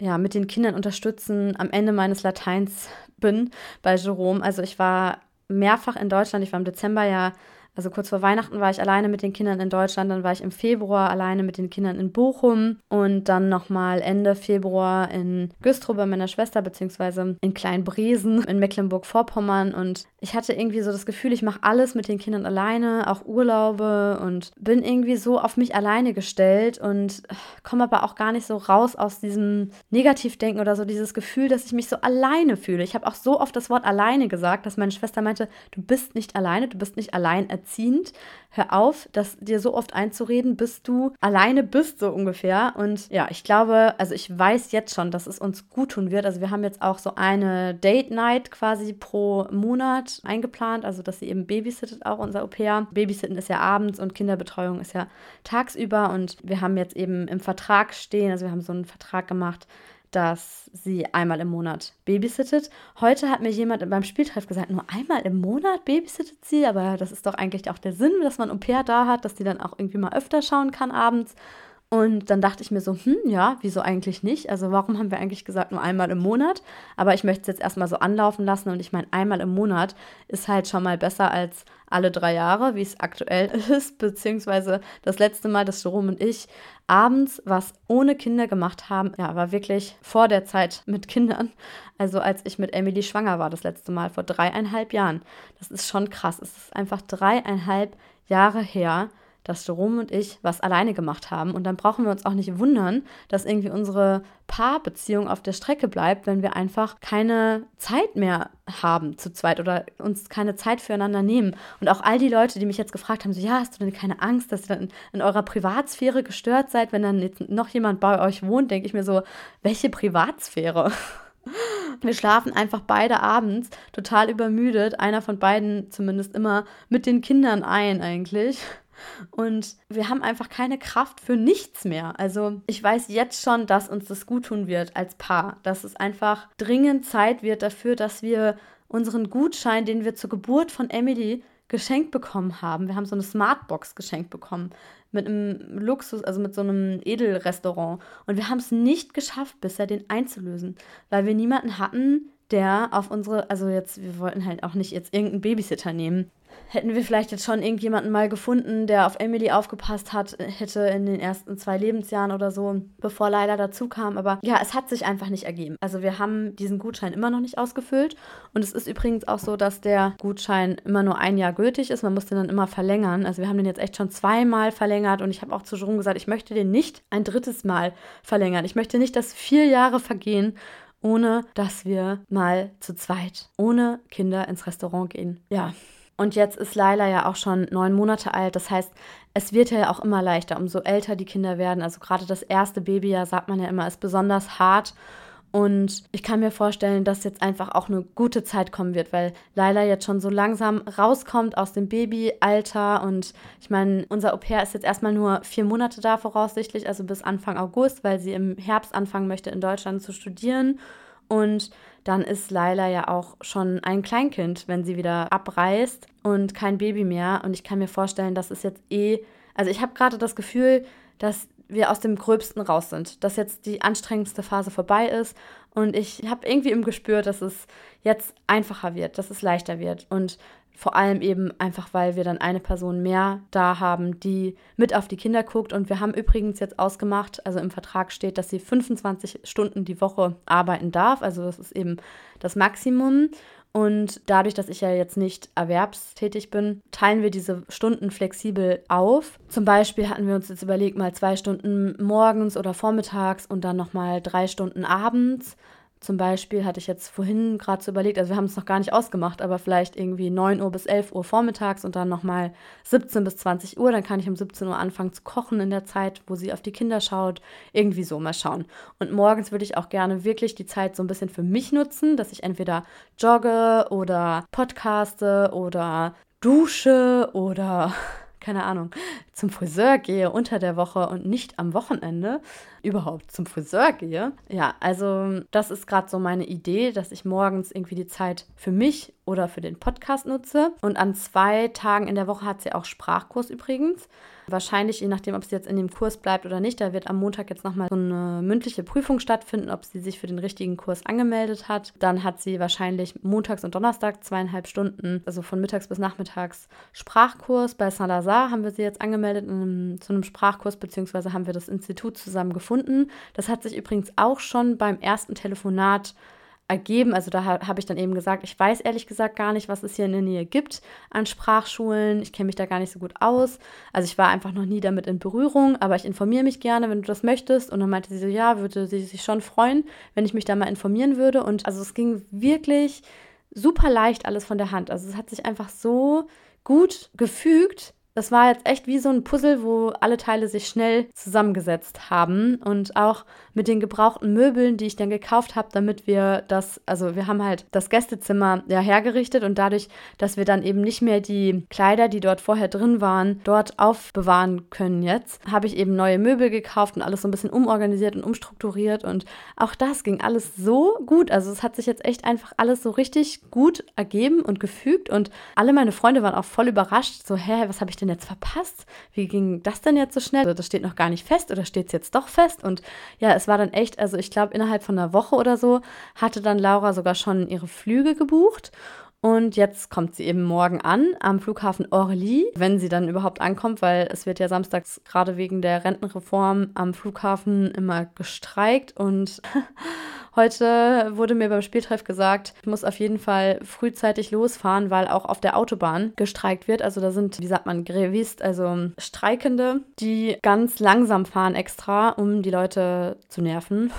ja, mit den Kindern unterstützen am Ende meines Lateins bin bei Jerome. Also ich war mehrfach in Deutschland. Ich war im Dezember ja also kurz vor Weihnachten war ich alleine mit den Kindern in Deutschland, dann war ich im Februar alleine mit den Kindern in Bochum und dann nochmal Ende Februar in Güstrow bei meiner Schwester, beziehungsweise in Kleinbresen in Mecklenburg-Vorpommern. Und ich hatte irgendwie so das Gefühl, ich mache alles mit den Kindern alleine, auch Urlaube und bin irgendwie so auf mich alleine gestellt und komme aber auch gar nicht so raus aus diesem Negativdenken oder so dieses Gefühl, dass ich mich so alleine fühle. Ich habe auch so oft das Wort alleine gesagt, dass meine Schwester meinte, du bist nicht alleine, du bist nicht allein erziehend. Hör auf, das dir so oft einzureden, bis du alleine bist, so ungefähr. Und ja, ich glaube, also ich weiß jetzt schon, dass es uns gut tun wird. Also wir haben jetzt auch so eine Date Night quasi pro Monat eingeplant, also dass sie eben babysittet auch unser Au-pair. Babysitten ist ja abends und Kinderbetreuung ist ja tagsüber und wir haben jetzt eben im Vertrag stehen, also wir haben so einen Vertrag gemacht, dass sie einmal im Monat babysittet. Heute hat mir jemand beim Spieltreff gesagt, nur einmal im Monat babysittet sie, aber das ist doch eigentlich auch der Sinn, dass man Au pair da hat, dass die dann auch irgendwie mal öfter schauen kann abends. Und dann dachte ich mir so, hm, ja, wieso eigentlich nicht? Also warum haben wir eigentlich gesagt nur einmal im Monat? Aber ich möchte es jetzt erstmal so anlaufen lassen und ich meine, einmal im Monat ist halt schon mal besser als alle drei Jahre, wie es aktuell ist, beziehungsweise das letzte Mal, dass Jerome und ich abends was ohne Kinder gemacht haben, ja, war wirklich vor der Zeit mit Kindern. Also als ich mit Emily schwanger war, das letzte Mal, vor dreieinhalb Jahren. Das ist schon krass. Es ist einfach dreieinhalb Jahre her dass Jerome und ich was alleine gemacht haben. Und dann brauchen wir uns auch nicht wundern, dass irgendwie unsere Paarbeziehung auf der Strecke bleibt, wenn wir einfach keine Zeit mehr haben zu zweit oder uns keine Zeit füreinander nehmen. Und auch all die Leute, die mich jetzt gefragt haben, so, ja, hast du denn keine Angst, dass ihr dann in eurer Privatsphäre gestört seid, wenn dann jetzt noch jemand bei euch wohnt, denke ich mir so, welche Privatsphäre? Wir schlafen einfach beide abends total übermüdet, einer von beiden zumindest immer mit den Kindern ein eigentlich. Und wir haben einfach keine Kraft für nichts mehr. Also ich weiß jetzt schon, dass uns das gut tun wird als Paar. Dass es einfach dringend Zeit wird dafür, dass wir unseren Gutschein, den wir zur Geburt von Emily geschenkt bekommen haben. Wir haben so eine Smartbox geschenkt bekommen mit einem Luxus, also mit so einem Edelrestaurant. Und wir haben es nicht geschafft, bisher den einzulösen, weil wir niemanden hatten, der auf unsere, also jetzt, wir wollten halt auch nicht jetzt irgendeinen Babysitter nehmen, hätten wir vielleicht jetzt schon irgendjemanden mal gefunden, der auf Emily aufgepasst hat, hätte in den ersten zwei Lebensjahren oder so, bevor Leila dazu kam. Aber ja, es hat sich einfach nicht ergeben. Also wir haben diesen Gutschein immer noch nicht ausgefüllt. Und es ist übrigens auch so, dass der Gutschein immer nur ein Jahr gültig ist. Man muss den dann immer verlängern. Also wir haben den jetzt echt schon zweimal verlängert. Und ich habe auch zu Jerome gesagt, ich möchte den nicht ein drittes Mal verlängern. Ich möchte nicht, dass vier Jahre vergehen ohne dass wir mal zu zweit ohne Kinder ins Restaurant gehen. Ja, und jetzt ist Laila ja auch schon neun Monate alt. Das heißt, es wird ja auch immer leichter, umso älter die Kinder werden. Also gerade das erste Babyjahr, sagt man ja immer, ist besonders hart. Und ich kann mir vorstellen, dass jetzt einfach auch eine gute Zeit kommen wird, weil Laila jetzt schon so langsam rauskommt aus dem Babyalter. Und ich meine, unser Au-pair ist jetzt erstmal nur vier Monate da voraussichtlich, also bis Anfang August, weil sie im Herbst anfangen möchte, in Deutschland zu studieren. Und dann ist Laila ja auch schon ein Kleinkind, wenn sie wieder abreist und kein Baby mehr. Und ich kann mir vorstellen, dass es jetzt eh, also ich habe gerade das Gefühl, dass wir aus dem Gröbsten raus sind, dass jetzt die anstrengendste Phase vorbei ist und ich habe irgendwie im Gespür, dass es jetzt einfacher wird, dass es leichter wird und vor allem eben einfach, weil wir dann eine Person mehr da haben, die mit auf die Kinder guckt. Und wir haben übrigens jetzt ausgemacht, also im Vertrag steht, dass sie 25 Stunden die Woche arbeiten darf. Also das ist eben das Maximum. Und dadurch, dass ich ja jetzt nicht erwerbstätig bin, teilen wir diese Stunden flexibel auf. Zum Beispiel hatten wir uns jetzt überlegt, mal zwei Stunden morgens oder vormittags und dann nochmal drei Stunden abends. Zum Beispiel hatte ich jetzt vorhin gerade so überlegt, also wir haben es noch gar nicht ausgemacht, aber vielleicht irgendwie 9 Uhr bis 11 Uhr vormittags und dann nochmal 17 bis 20 Uhr. Dann kann ich um 17 Uhr anfangen zu kochen in der Zeit, wo sie auf die Kinder schaut. Irgendwie so mal schauen. Und morgens würde ich auch gerne wirklich die Zeit so ein bisschen für mich nutzen, dass ich entweder jogge oder podcaste oder dusche oder keine Ahnung, zum Friseur gehe unter der Woche und nicht am Wochenende überhaupt zum Friseur gehe. Ja, also das ist gerade so meine Idee, dass ich morgens irgendwie die Zeit für mich oder für den Podcast nutze. Und an zwei Tagen in der Woche hat sie auch Sprachkurs übrigens. Wahrscheinlich, je nachdem, ob sie jetzt in dem Kurs bleibt oder nicht, da wird am Montag jetzt nochmal so eine mündliche Prüfung stattfinden, ob sie sich für den richtigen Kurs angemeldet hat. Dann hat sie wahrscheinlich montags und Donnerstag zweieinhalb Stunden, also von mittags bis nachmittags Sprachkurs. Bei Saint-Lazare haben wir sie jetzt angemeldet einem, zu einem Sprachkurs, beziehungsweise haben wir das Institut zusammen gefunden. Das hat sich übrigens auch schon beim ersten Telefonat ergeben. Also da habe ich dann eben gesagt, ich weiß ehrlich gesagt gar nicht, was es hier in der Nähe gibt an Sprachschulen. Ich kenne mich da gar nicht so gut aus. Also ich war einfach noch nie damit in Berührung, aber ich informiere mich gerne, wenn du das möchtest. Und dann meinte sie so, ja, würde sie sich schon freuen, wenn ich mich da mal informieren würde. Und also es ging wirklich super leicht alles von der Hand. Also es hat sich einfach so gut gefügt, das war jetzt echt wie so ein Puzzle, wo alle Teile sich schnell zusammengesetzt haben und auch mit den gebrauchten Möbeln, die ich dann gekauft habe, damit wir das, also wir haben halt das Gästezimmer ja hergerichtet und dadurch, dass wir dann eben nicht mehr die Kleider, die dort vorher drin waren, dort aufbewahren können jetzt, habe ich eben neue Möbel gekauft und alles so ein bisschen umorganisiert und umstrukturiert und auch das ging alles so gut. Also es hat sich jetzt echt einfach alles so richtig gut ergeben und gefügt und alle meine Freunde waren auch voll überrascht, so, hä, was habe ich denn jetzt verpasst? Wie ging das denn jetzt so schnell? Also das steht noch gar nicht fest oder steht es jetzt doch fest? Und ja, es war dann echt, also ich glaube, innerhalb von einer Woche oder so hatte dann Laura sogar schon ihre Flüge gebucht. Und jetzt kommt sie eben morgen an am Flughafen Orly, wenn sie dann überhaupt ankommt, weil es wird ja samstags gerade wegen der Rentenreform am Flughafen immer gestreikt und Heute wurde mir beim Spieltreff gesagt, ich muss auf jeden Fall frühzeitig losfahren, weil auch auf der Autobahn gestreikt wird. Also da sind, wie sagt man, Grevist, also Streikende, die ganz langsam fahren extra, um die Leute zu nerven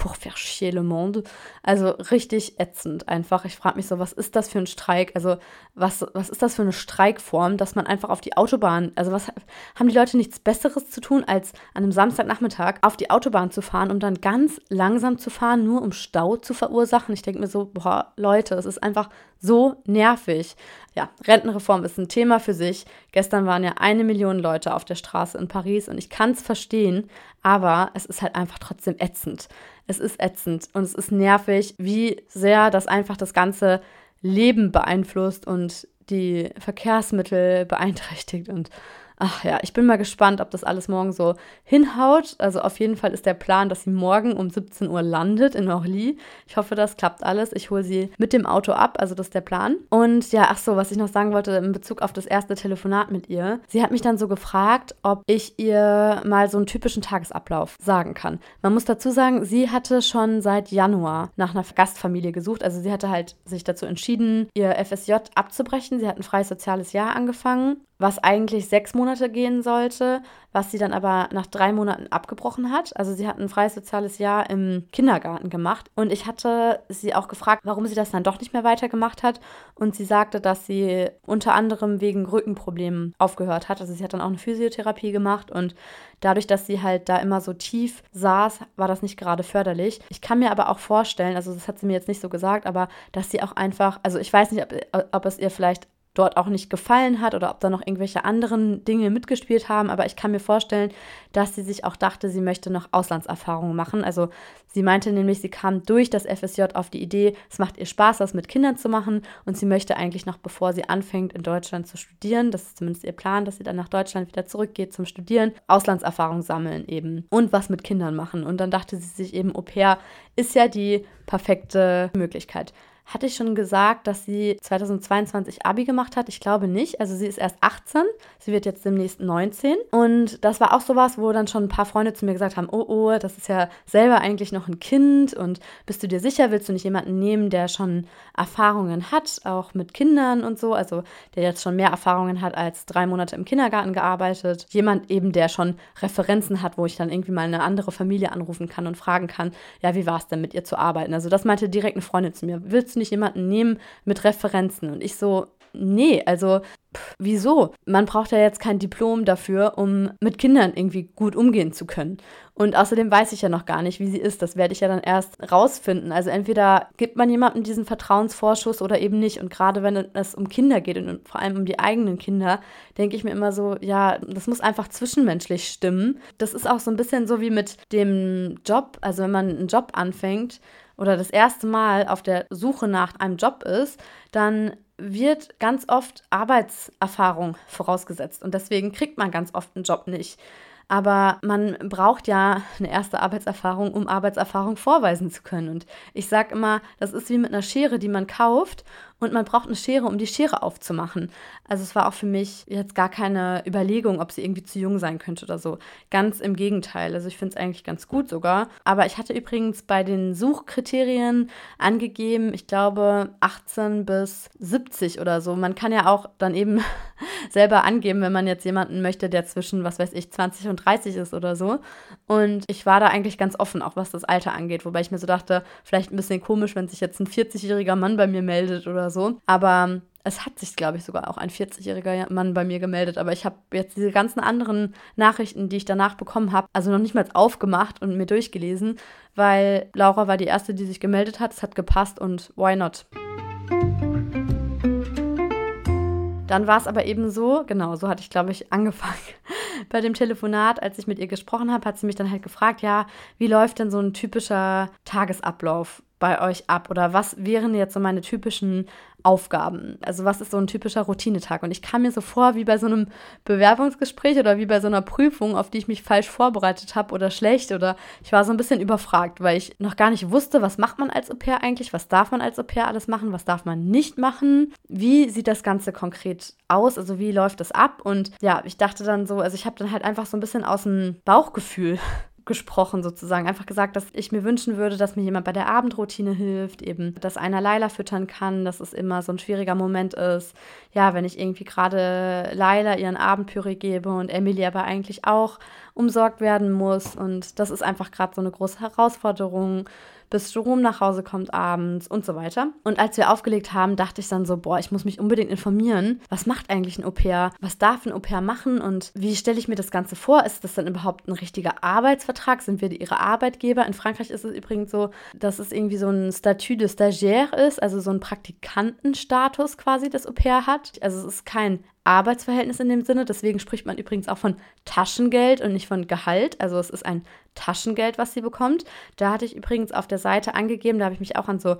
pour faire chier le monde. Also richtig ätzend einfach. Ich frage mich so, was ist das für ein Streik? Also was, was ist das für eine Streikform, dass man einfach auf die Autobahn, also was haben die Leute nichts Besseres zu tun, als an einem Samstagnachmittag auf die Autobahn zu fahren, um dann ganz langsam zu fahren, nur um Stau zu verursachen? Ich denke mir so, boah, Leute, das ist einfach so nervig. Ja, Rentenreform ist ein Thema für sich. Gestern waren ja eine Million Leute auf der Straße in Paris und ich kann es verstehen, aber es ist halt einfach trotzdem ätzend. Es ist ätzend und es ist nervig, wie sehr das einfach das ganze Leben beeinflusst und die Verkehrsmittel beeinträchtigt und Ach ja, ich bin mal gespannt, ob das alles morgen so hinhaut. Also auf jeden Fall ist der Plan, dass sie morgen um 17 Uhr landet in Orly. Ich hoffe, das klappt alles. Ich hole sie mit dem Auto ab, also das ist der Plan. Und ja, ach so, was ich noch sagen wollte in Bezug auf das erste Telefonat mit ihr. Sie hat mich dann so gefragt, ob ich ihr mal so einen typischen Tagesablauf sagen kann. Man muss dazu sagen, sie hatte schon seit Januar nach einer Gastfamilie gesucht. Also sie hatte halt sich dazu entschieden, ihr FSJ abzubrechen. Sie hat ein freies soziales Jahr angefangen was eigentlich sechs Monate gehen sollte, was sie dann aber nach drei Monaten abgebrochen hat. Also sie hat ein freies soziales Jahr im Kindergarten gemacht und ich hatte sie auch gefragt, warum sie das dann doch nicht mehr weitergemacht hat und sie sagte, dass sie unter anderem wegen Rückenproblemen aufgehört hat. Also sie hat dann auch eine Physiotherapie gemacht und dadurch, dass sie halt da immer so tief saß, war das nicht gerade förderlich. Ich kann mir aber auch vorstellen, also das hat sie mir jetzt nicht so gesagt, aber dass sie auch einfach, also ich weiß nicht, ob, ob es ihr vielleicht dort auch nicht gefallen hat oder ob da noch irgendwelche anderen Dinge mitgespielt haben. Aber ich kann mir vorstellen, dass sie sich auch dachte, sie möchte noch Auslandserfahrungen machen. Also sie meinte nämlich, sie kam durch das FSJ auf die Idee, es macht ihr Spaß, das mit Kindern zu machen und sie möchte eigentlich noch, bevor sie anfängt, in Deutschland zu studieren, das ist zumindest ihr Plan, dass sie dann nach Deutschland wieder zurückgeht zum Studieren, Auslandserfahrung sammeln eben und was mit Kindern machen. Und dann dachte sie sich eben, Au pair ist ja die perfekte Möglichkeit. Hatte ich schon gesagt, dass sie 2022 Abi gemacht hat? Ich glaube nicht. Also sie ist erst 18. Sie wird jetzt demnächst 19. Und das war auch sowas, wo dann schon ein paar Freunde zu mir gesagt haben, oh, oh, das ist ja selber eigentlich noch ein Kind. Und bist du dir sicher, willst du nicht jemanden nehmen, der schon Erfahrungen hat, auch mit Kindern und so? Also der jetzt schon mehr Erfahrungen hat als drei Monate im Kindergarten gearbeitet. Jemand eben, der schon Referenzen hat, wo ich dann irgendwie mal eine andere Familie anrufen kann und fragen kann, ja, wie war es denn mit ihr zu arbeiten? Also das meinte direkt eine Freundin zu mir. Willst du nicht jemanden nehmen mit Referenzen? Und ich so, nee, also pff, wieso? Man braucht ja jetzt kein Diplom dafür, um mit Kindern irgendwie gut umgehen zu können. Und außerdem weiß ich ja noch gar nicht, wie sie ist. Das werde ich ja dann erst rausfinden. Also entweder gibt man jemandem diesen Vertrauensvorschuss oder eben nicht. Und gerade wenn es um Kinder geht und vor allem um die eigenen Kinder, denke ich mir immer so, ja, das muss einfach zwischenmenschlich stimmen. Das ist auch so ein bisschen so wie mit dem Job. Also wenn man einen Job anfängt oder das erste Mal auf der Suche nach einem Job ist, dann wird ganz oft Arbeitserfahrung vorausgesetzt und deswegen kriegt man ganz oft einen Job nicht. Aber man braucht ja eine erste Arbeitserfahrung, um Arbeitserfahrung vorweisen zu können. Und ich sage immer, das ist wie mit einer Schere, die man kauft und man braucht eine Schere, um die Schere aufzumachen. Also es war auch für mich jetzt gar keine Überlegung, ob sie irgendwie zu jung sein könnte oder so. Ganz im Gegenteil. Also ich finde es eigentlich ganz gut sogar. Aber ich hatte übrigens bei den Suchkriterien angegeben, ich glaube 18 bis 70 oder so. Man kann ja auch dann eben selber angeben, wenn man jetzt jemanden möchte, der zwischen, was weiß ich, 20 und 30 ist oder so. Und ich war da eigentlich ganz offen, auch was das Alter angeht. Wobei ich mir so dachte, vielleicht ein bisschen komisch, wenn sich jetzt ein 40-jähriger Mann bei mir meldet oder so. Aber es hat sich, glaube ich, sogar auch ein 40-jähriger Mann bei mir gemeldet. Aber ich habe jetzt diese ganzen anderen Nachrichten, die ich danach bekommen habe, also noch nicht mal aufgemacht und mir durchgelesen, weil Laura war die erste, die sich gemeldet hat. Es hat gepasst und why not? Dann war es aber eben so, genau, so hatte ich, glaube ich, angefangen. Bei dem Telefonat, als ich mit ihr gesprochen habe, hat sie mich dann halt gefragt, ja, wie läuft denn so ein typischer Tagesablauf bei euch ab? Oder was wären jetzt so meine typischen Aufgaben? Also was ist so ein typischer Routinetag? Und ich kam mir so vor wie bei so einem Bewerbungsgespräch oder wie bei so einer Prüfung, auf die ich mich falsch vorbereitet habe oder schlecht oder ich war so ein bisschen überfragt, weil ich noch gar nicht wusste, was macht man als Au pair eigentlich, was darf man als Au pair alles machen, was darf man nicht machen, wie sieht das Ganze konkret aus, also wie läuft das ab und ja, ich dachte dann so, also ich habe dann halt einfach so ein bisschen aus dem Bauchgefühl gesprochen sozusagen. Einfach gesagt, dass ich mir wünschen würde, dass mir jemand bei der Abendroutine hilft, eben, dass einer Laila füttern kann, dass es immer so ein schwieriger Moment ist. Ja, wenn ich irgendwie gerade Laila ihren Abendpüree gebe und Emily aber eigentlich auch umsorgt werden muss. Und das ist einfach gerade so eine große Herausforderung bis Jerome nach Hause kommt abends und so weiter. Und als wir aufgelegt haben, dachte ich dann so, boah, ich muss mich unbedingt informieren. Was macht eigentlich ein Au-pair? Was darf ein Au-pair machen? Und wie stelle ich mir das Ganze vor? Ist das dann überhaupt ein richtiger Arbeitsvertrag? Sind wir ihre Arbeitgeber? In Frankreich ist es übrigens so, dass es irgendwie so ein Statut de Stagiaire ist, also so ein Praktikantenstatus quasi das Au-pair hat. Also es ist kein Arbeitsverhältnis in dem Sinne. Deswegen spricht man übrigens auch von Taschengeld und nicht von Gehalt. Also es ist ein Taschengeld, was sie bekommt. Da hatte ich übrigens auf der Seite angegeben, da habe ich mich auch an so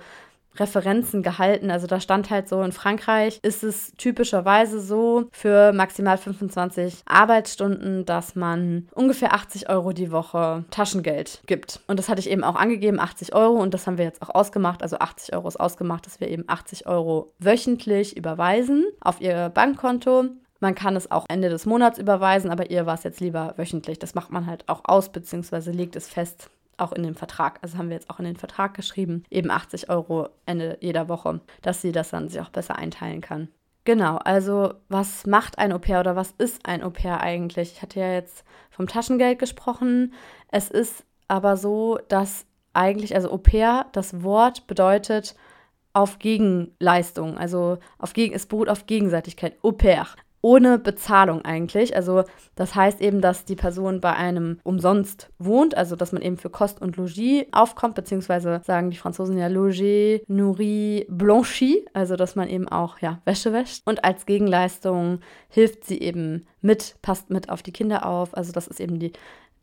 Referenzen gehalten. Also da stand halt so, in Frankreich ist es typischerweise so für maximal 25 Arbeitsstunden, dass man ungefähr 80 Euro die Woche Taschengeld gibt. Und das hatte ich eben auch angegeben, 80 Euro. Und das haben wir jetzt auch ausgemacht. Also 80 Euro ist ausgemacht, dass wir eben 80 Euro wöchentlich überweisen auf ihr Bankkonto. Man kann es auch Ende des Monats überweisen, aber ihr war es jetzt lieber wöchentlich. Das macht man halt auch aus, beziehungsweise legt es fest, auch in den Vertrag. Also haben wir jetzt auch in den Vertrag geschrieben, eben 80 Euro Ende jeder Woche, dass sie das dann sich auch besser einteilen kann. Genau, also was macht ein Au-pair oder was ist ein Au-pair eigentlich? Ich hatte ja jetzt vom Taschengeld gesprochen. Es ist aber so, dass eigentlich, also Au-pair, das Wort bedeutet auf Gegenleistung, also auf es beruht auf Gegenseitigkeit, Au-pair ohne Bezahlung eigentlich. Also das heißt eben, dass die Person bei einem umsonst wohnt, also dass man eben für Kost und Logis aufkommt, beziehungsweise sagen die Franzosen ja Loger, Nourri, Blanchi, also dass man eben auch ja, Wäsche wäscht. Und als Gegenleistung hilft sie eben mit, passt mit auf die Kinder auf. Also das ist eben die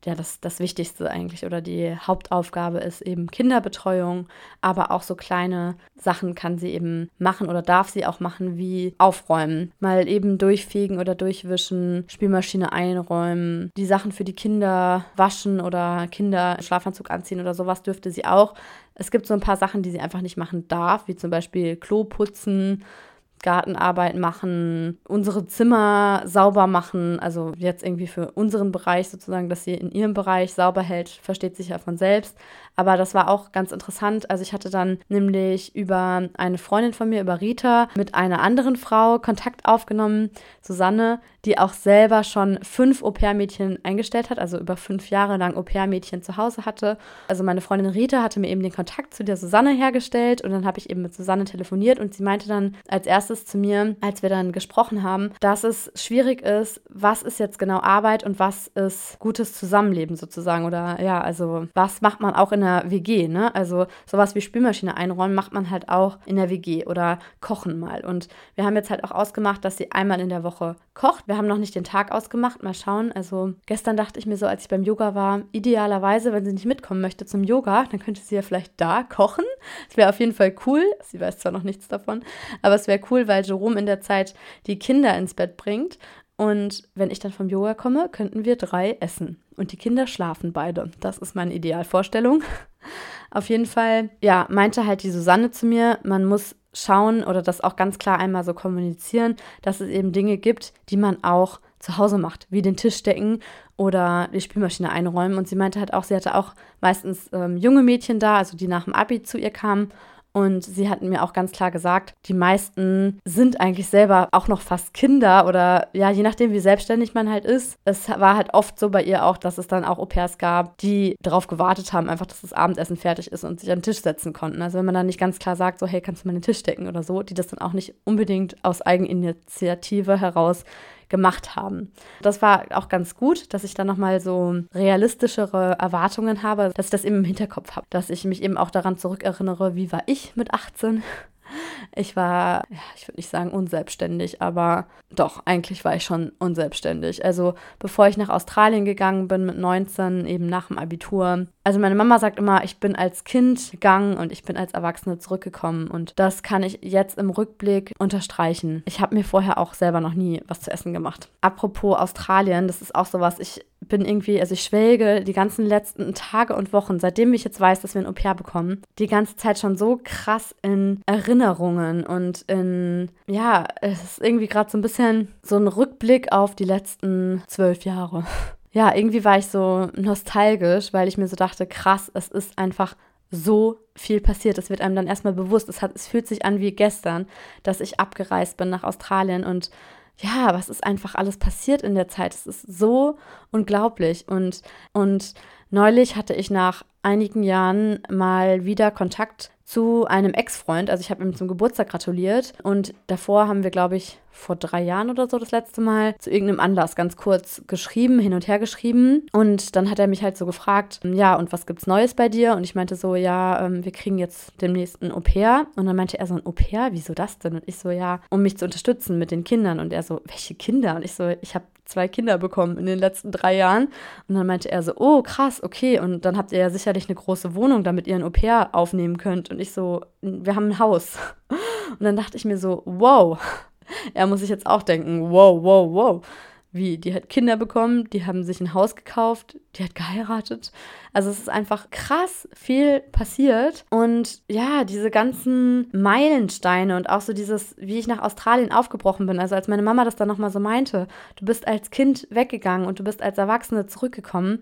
ja, das, das Wichtigste eigentlich oder die Hauptaufgabe ist eben Kinderbetreuung, aber auch so kleine Sachen kann sie eben machen oder darf sie auch machen, wie aufräumen, mal eben durchfegen oder durchwischen, Spielmaschine einräumen, die Sachen für die Kinder waschen oder Kinder Schlafanzug anziehen oder sowas dürfte sie auch. Es gibt so ein paar Sachen, die sie einfach nicht machen darf, wie zum Beispiel Klo putzen Gartenarbeit machen, unsere Zimmer sauber machen, also jetzt irgendwie für unseren Bereich sozusagen, dass sie in ihrem Bereich sauber hält, versteht sich ja von selbst. Aber das war auch ganz interessant. Also ich hatte dann nämlich über eine Freundin von mir, über Rita, mit einer anderen Frau Kontakt aufgenommen, Susanne, die auch selber schon fünf Au-pair-Mädchen eingestellt hat, also über fünf Jahre lang Au-pair-Mädchen zu Hause hatte. Also meine Freundin Rita hatte mir eben den Kontakt zu der Susanne hergestellt und dann habe ich eben mit Susanne telefoniert und sie meinte dann als erstes zu mir, als wir dann gesprochen haben, dass es schwierig ist, was ist jetzt genau Arbeit und was ist gutes Zusammenleben sozusagen oder ja, also was macht man auch in der WG, ne? Also sowas wie Spülmaschine einräumen macht man halt auch in der WG oder kochen mal und wir haben jetzt halt auch ausgemacht, dass sie einmal in der Woche kocht. Wir haben noch nicht den Tag ausgemacht, mal schauen. Also gestern dachte ich mir so, als ich beim Yoga war, idealerweise, wenn sie nicht mitkommen möchte zum Yoga, dann könnte sie ja vielleicht da kochen. Das wäre auf jeden Fall cool. Sie weiß zwar noch nichts davon, aber es wäre cool, weil Jerome in der Zeit die Kinder ins Bett bringt. Und wenn ich dann vom Yoga komme, könnten wir drei essen. Und die Kinder schlafen beide. Das ist meine Idealvorstellung. Auf jeden Fall, ja, meinte halt die Susanne zu mir, man muss schauen oder das auch ganz klar einmal so kommunizieren, dass es eben Dinge gibt, die man auch zu Hause macht, wie den Tisch decken oder die Spülmaschine einräumen. Und sie meinte halt auch, sie hatte auch meistens ähm, junge Mädchen da, also die nach dem Abi zu ihr kamen und sie hatten mir auch ganz klar gesagt, die meisten sind eigentlich selber auch noch fast Kinder oder ja, je nachdem, wie selbstständig man halt ist. Es war halt oft so bei ihr auch, dass es dann auch Au-pairs gab, die darauf gewartet haben, einfach, dass das Abendessen fertig ist und sich an den Tisch setzen konnten. Also wenn man dann nicht ganz klar sagt, so hey, kannst du mal den Tisch decken oder so, die das dann auch nicht unbedingt aus Eigeninitiative heraus gemacht haben. Das war auch ganz gut, dass ich dann nochmal so realistischere Erwartungen habe, dass ich das eben im Hinterkopf habe, dass ich mich eben auch daran zurückerinnere, wie war ich mit 18 ich war, ja, ich würde nicht sagen unselbstständig, aber doch, eigentlich war ich schon unselbstständig. Also bevor ich nach Australien gegangen bin mit 19, eben nach dem Abitur. Also meine Mama sagt immer, ich bin als Kind gegangen und ich bin als Erwachsene zurückgekommen. Und das kann ich jetzt im Rückblick unterstreichen. Ich habe mir vorher auch selber noch nie was zu essen gemacht. Apropos Australien, das ist auch sowas, ich bin irgendwie, also ich schwelge die ganzen letzten Tage und Wochen, seitdem ich jetzt weiß, dass wir ein Au-pair bekommen, die ganze Zeit schon so krass in Erinnerungen und in, ja, es ist irgendwie gerade so ein bisschen so ein Rückblick auf die letzten zwölf Jahre. Ja, irgendwie war ich so nostalgisch, weil ich mir so dachte, krass, es ist einfach so viel passiert. Es wird einem dann erstmal bewusst. Es, hat, es fühlt sich an wie gestern, dass ich abgereist bin nach Australien und ja, was ist einfach alles passiert in der Zeit? Es ist so unglaublich. Und, und neulich hatte ich nach einigen Jahren mal wieder Kontakt zu einem Ex-Freund. Also ich habe ihm zum Geburtstag gratuliert und davor haben wir, glaube ich, vor drei Jahren oder so das letzte Mal zu irgendeinem Anlass ganz kurz geschrieben, hin und her geschrieben. Und dann hat er mich halt so gefragt, ja, und was gibt's Neues bei dir? Und ich meinte so, ja, ähm, wir kriegen jetzt demnächst ein Au-pair. Und dann meinte er so, ein Au-pair? Wieso das denn? Und ich so, ja, um mich zu unterstützen mit den Kindern. Und er so, welche Kinder? Und ich so, ich habe zwei Kinder bekommen in den letzten drei Jahren. Und dann meinte er so, oh, krass, okay. Und dann habt ihr ja sicherlich eine große Wohnung, damit ihr ein Au-pair aufnehmen könnt. Und ich so, wir haben ein Haus. Und dann dachte ich mir so, wow. Er muss sich jetzt auch denken, wow, wow, wow wie, die hat Kinder bekommen, die haben sich ein Haus gekauft, die hat geheiratet. Also es ist einfach krass viel passiert. Und ja, diese ganzen Meilensteine und auch so dieses, wie ich nach Australien aufgebrochen bin. Also als meine Mama das dann nochmal so meinte, du bist als Kind weggegangen und du bist als Erwachsene zurückgekommen.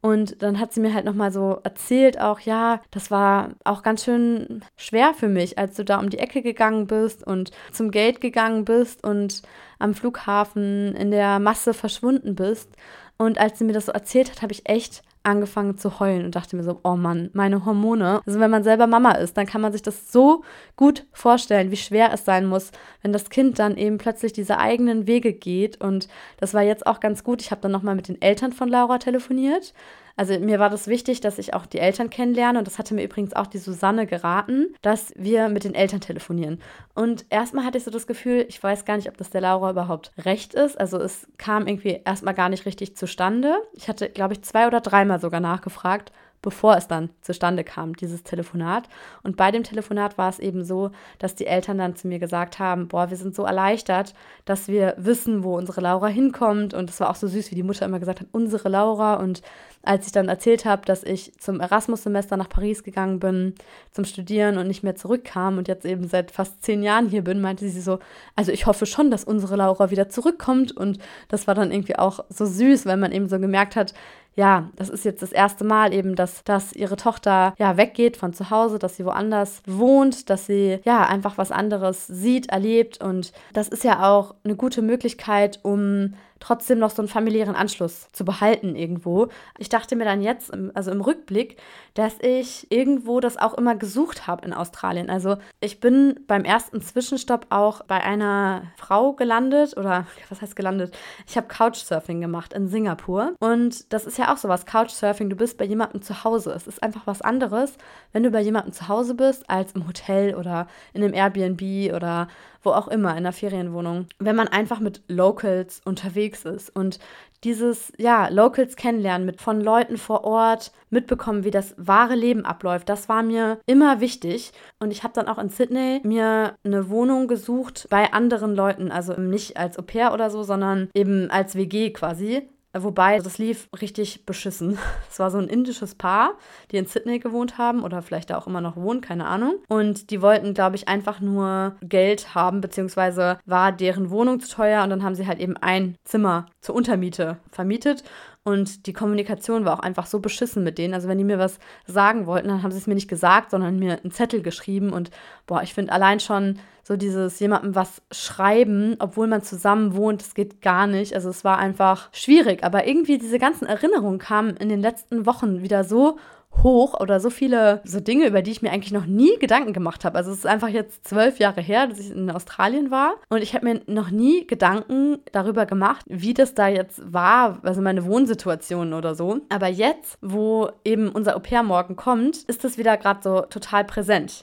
Und dann hat sie mir halt nochmal so erzählt, auch ja, das war auch ganz schön schwer für mich, als du da um die Ecke gegangen bist und zum Gate gegangen bist und am Flughafen in der Masse verschwunden bist. Und als sie mir das so erzählt hat, habe ich echt angefangen zu heulen und dachte mir so, oh Mann, meine Hormone. Also wenn man selber Mama ist, dann kann man sich das so gut vorstellen, wie schwer es sein muss, wenn das Kind dann eben plötzlich diese eigenen Wege geht. Und das war jetzt auch ganz gut. Ich habe dann nochmal mit den Eltern von Laura telefoniert also mir war das wichtig, dass ich auch die Eltern kennenlerne und das hatte mir übrigens auch die Susanne geraten, dass wir mit den Eltern telefonieren. Und erstmal hatte ich so das Gefühl, ich weiß gar nicht, ob das der Laura überhaupt recht ist. Also es kam irgendwie erstmal gar nicht richtig zustande. Ich hatte, glaube ich, zwei oder dreimal sogar nachgefragt bevor es dann zustande kam, dieses Telefonat. Und bei dem Telefonat war es eben so, dass die Eltern dann zu mir gesagt haben, boah, wir sind so erleichtert, dass wir wissen, wo unsere Laura hinkommt. Und es war auch so süß, wie die Mutter immer gesagt hat, unsere Laura. Und als ich dann erzählt habe, dass ich zum Erasmus-Semester nach Paris gegangen bin, zum Studieren und nicht mehr zurückkam und jetzt eben seit fast zehn Jahren hier bin, meinte sie so, also ich hoffe schon, dass unsere Laura wieder zurückkommt. Und das war dann irgendwie auch so süß, weil man eben so gemerkt hat, ja, das ist jetzt das erste Mal eben, dass, dass ihre Tochter ja weggeht von zu Hause, dass sie woanders wohnt, dass sie ja einfach was anderes sieht, erlebt. Und das ist ja auch eine gute Möglichkeit, um trotzdem noch so einen familiären Anschluss zu behalten irgendwo. Ich dachte mir dann jetzt, also im Rückblick, dass ich irgendwo das auch immer gesucht habe in Australien. Also ich bin beim ersten Zwischenstopp auch bei einer Frau gelandet oder was heißt gelandet? Ich habe Couchsurfing gemacht in Singapur und das ist ja auch sowas, Couchsurfing, du bist bei jemandem zu Hause. Es ist einfach was anderes, wenn du bei jemandem zu Hause bist, als im Hotel oder in einem Airbnb oder wo auch immer, in einer Ferienwohnung. Wenn man einfach mit Locals unterwegs ist und dieses, ja, Locals kennenlernen, mit von Leuten vor Ort mitbekommen, wie das wahre Leben abläuft, das war mir immer wichtig. Und ich habe dann auch in Sydney mir eine Wohnung gesucht bei anderen Leuten, also nicht als Au pair oder so, sondern eben als WG quasi. Wobei, das lief richtig beschissen. Es war so ein indisches Paar, die in Sydney gewohnt haben oder vielleicht da auch immer noch wohnen, keine Ahnung. Und die wollten, glaube ich, einfach nur Geld haben, beziehungsweise war deren Wohnung zu teuer und dann haben sie halt eben ein Zimmer zur Untermiete vermietet. Und die Kommunikation war auch einfach so beschissen mit denen. Also wenn die mir was sagen wollten, dann haben sie es mir nicht gesagt, sondern mir einen Zettel geschrieben. Und boah, ich finde allein schon so dieses jemandem was schreiben, obwohl man zusammen wohnt, das geht gar nicht. Also es war einfach schwierig. Aber irgendwie diese ganzen Erinnerungen kamen in den letzten Wochen wieder so hoch oder so viele so Dinge, über die ich mir eigentlich noch nie Gedanken gemacht habe. Also es ist einfach jetzt zwölf Jahre her, dass ich in Australien war und ich habe mir noch nie Gedanken darüber gemacht, wie das da jetzt war, also meine Wohnsituation oder so. Aber jetzt, wo eben unser Au-pair morgen kommt, ist das wieder gerade so total präsent.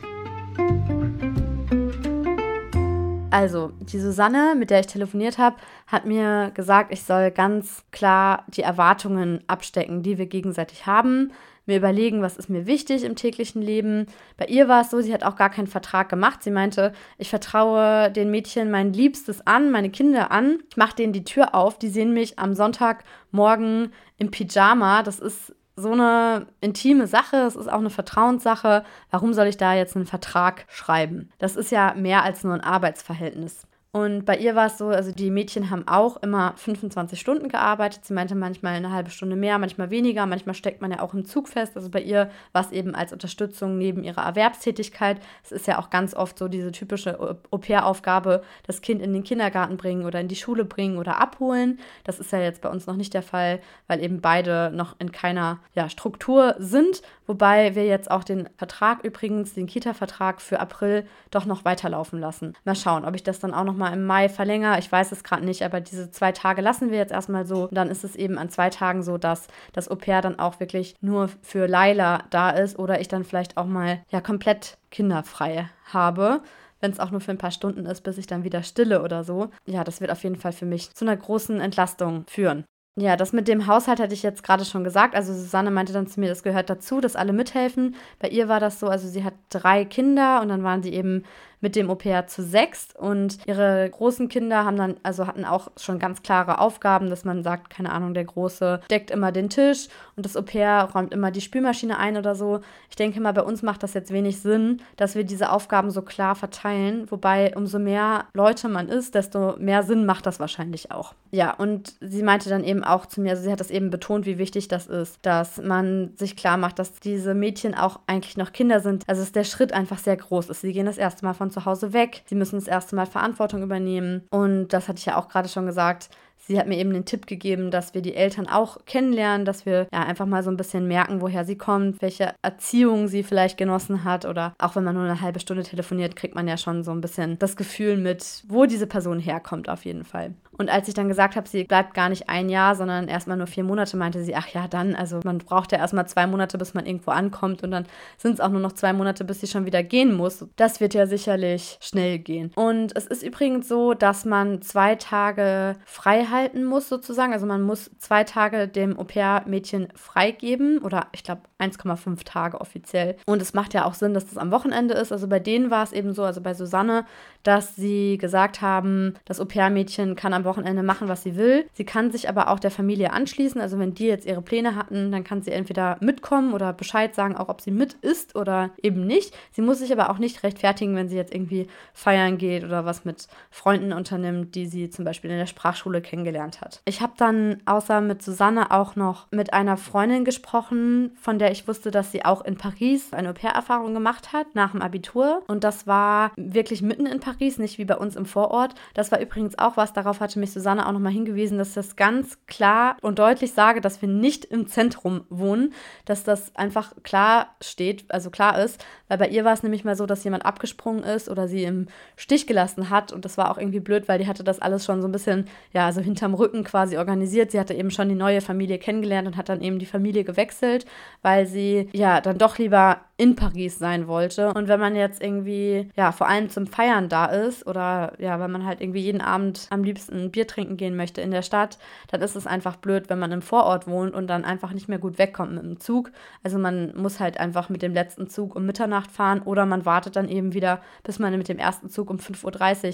Also, die Susanne, mit der ich telefoniert habe, hat mir gesagt, ich soll ganz klar die Erwartungen abstecken, die wir gegenseitig haben mir überlegen, was ist mir wichtig im täglichen Leben. Bei ihr war es so, sie hat auch gar keinen Vertrag gemacht. Sie meinte, ich vertraue den Mädchen mein Liebstes an, meine Kinder an. Ich mache denen die Tür auf. Die sehen mich am Sonntagmorgen im Pyjama. Das ist so eine intime Sache, es ist auch eine Vertrauenssache. Warum soll ich da jetzt einen Vertrag schreiben? Das ist ja mehr als nur ein Arbeitsverhältnis. Und bei ihr war es so, also die Mädchen haben auch immer 25 Stunden gearbeitet. Sie meinte manchmal eine halbe Stunde mehr, manchmal weniger. Manchmal steckt man ja auch im Zug fest. Also bei ihr war es eben als Unterstützung neben ihrer Erwerbstätigkeit. Es ist ja auch ganz oft so diese typische Au-pair-Aufgabe, das Kind in den Kindergarten bringen oder in die Schule bringen oder abholen. Das ist ja jetzt bei uns noch nicht der Fall, weil eben beide noch in keiner ja, Struktur sind. Wobei wir jetzt auch den Vertrag übrigens, den Kita-Vertrag für April, doch noch weiterlaufen lassen. Mal schauen, ob ich das dann auch noch mal im Mai verlängere. Ich weiß es gerade nicht, aber diese zwei Tage lassen wir jetzt erstmal so. Und dann ist es eben an zwei Tagen so, dass das Au-pair dann auch wirklich nur für Laila da ist oder ich dann vielleicht auch mal ja komplett kinderfrei habe wenn es auch nur für ein paar Stunden ist, bis ich dann wieder stille oder so. Ja, das wird auf jeden Fall für mich zu einer großen Entlastung führen. Ja, das mit dem Haushalt hatte ich jetzt gerade schon gesagt. Also Susanne meinte dann zu mir, das gehört dazu, dass alle mithelfen. Bei ihr war das so, also sie hat drei Kinder und dann waren sie eben mit dem Au-pair zu sechs und ihre großen Kinder haben dann, also hatten auch schon ganz klare Aufgaben, dass man sagt, keine Ahnung, der Große deckt immer den Tisch und das Au-pair räumt immer die Spülmaschine ein oder so. Ich denke mal, bei uns macht das jetzt wenig Sinn, dass wir diese Aufgaben so klar verteilen, wobei umso mehr Leute man ist, desto mehr Sinn macht das wahrscheinlich auch. Ja, und sie meinte dann eben auch zu mir, also sie hat das eben betont, wie wichtig das ist, dass man sich klar macht, dass diese Mädchen auch eigentlich noch Kinder sind. Also dass der Schritt einfach sehr groß ist. Sie gehen das erste Mal von zu Hause weg. Sie müssen das erste Mal Verantwortung übernehmen. Und das hatte ich ja auch gerade schon gesagt. Sie hat mir eben den Tipp gegeben, dass wir die Eltern auch kennenlernen, dass wir ja einfach mal so ein bisschen merken, woher sie kommt, welche Erziehung sie vielleicht genossen hat oder auch wenn man nur eine halbe Stunde telefoniert, kriegt man ja schon so ein bisschen das Gefühl mit, wo diese Person herkommt auf jeden Fall. Und als ich dann gesagt habe, sie bleibt gar nicht ein Jahr, sondern erstmal nur vier Monate, meinte sie, ach ja, dann, also man braucht ja erstmal zwei Monate, bis man irgendwo ankommt und dann sind es auch nur noch zwei Monate, bis sie schon wieder gehen muss. Das wird ja sicherlich schnell gehen. Und es ist übrigens so, dass man zwei Tage frei halten muss, sozusagen. Also man muss zwei Tage dem Au-pair-Mädchen freigeben oder ich glaube 1,5 Tage offiziell. Und es macht ja auch Sinn, dass das am Wochenende ist. Also bei denen war es eben so, also bei Susanne, dass sie gesagt haben, das Au-pair-Mädchen kann am am Wochenende machen, was sie will. Sie kann sich aber auch der Familie anschließen. Also wenn die jetzt ihre Pläne hatten, dann kann sie entweder mitkommen oder Bescheid sagen, auch ob sie mit ist oder eben nicht. Sie muss sich aber auch nicht rechtfertigen, wenn sie jetzt irgendwie feiern geht oder was mit Freunden unternimmt, die sie zum Beispiel in der Sprachschule kennengelernt hat. Ich habe dann außer mit Susanne auch noch mit einer Freundin gesprochen, von der ich wusste, dass sie auch in Paris eine Au-pair-Erfahrung gemacht hat nach dem Abitur. Und das war wirklich mitten in Paris, nicht wie bei uns im Vorort. Das war übrigens auch was, darauf hatte mich Susanne auch nochmal hingewiesen, dass das ganz klar und deutlich sage, dass wir nicht im Zentrum wohnen, dass das einfach klar steht, also klar ist, weil bei ihr war es nämlich mal so, dass jemand abgesprungen ist oder sie im Stich gelassen hat und das war auch irgendwie blöd, weil die hatte das alles schon so ein bisschen, ja, so hinterm Rücken quasi organisiert. Sie hatte eben schon die neue Familie kennengelernt und hat dann eben die Familie gewechselt, weil sie ja dann doch lieber in Paris sein wollte. Und wenn man jetzt irgendwie, ja, vor allem zum Feiern da ist oder ja, wenn man halt irgendwie jeden Abend am liebsten Bier trinken gehen möchte in der Stadt, dann ist es einfach blöd, wenn man im Vorort wohnt und dann einfach nicht mehr gut wegkommt mit dem Zug. Also man muss halt einfach mit dem letzten Zug um Mitternacht fahren oder man wartet dann eben wieder, bis man mit dem ersten Zug um 5.30 Uhr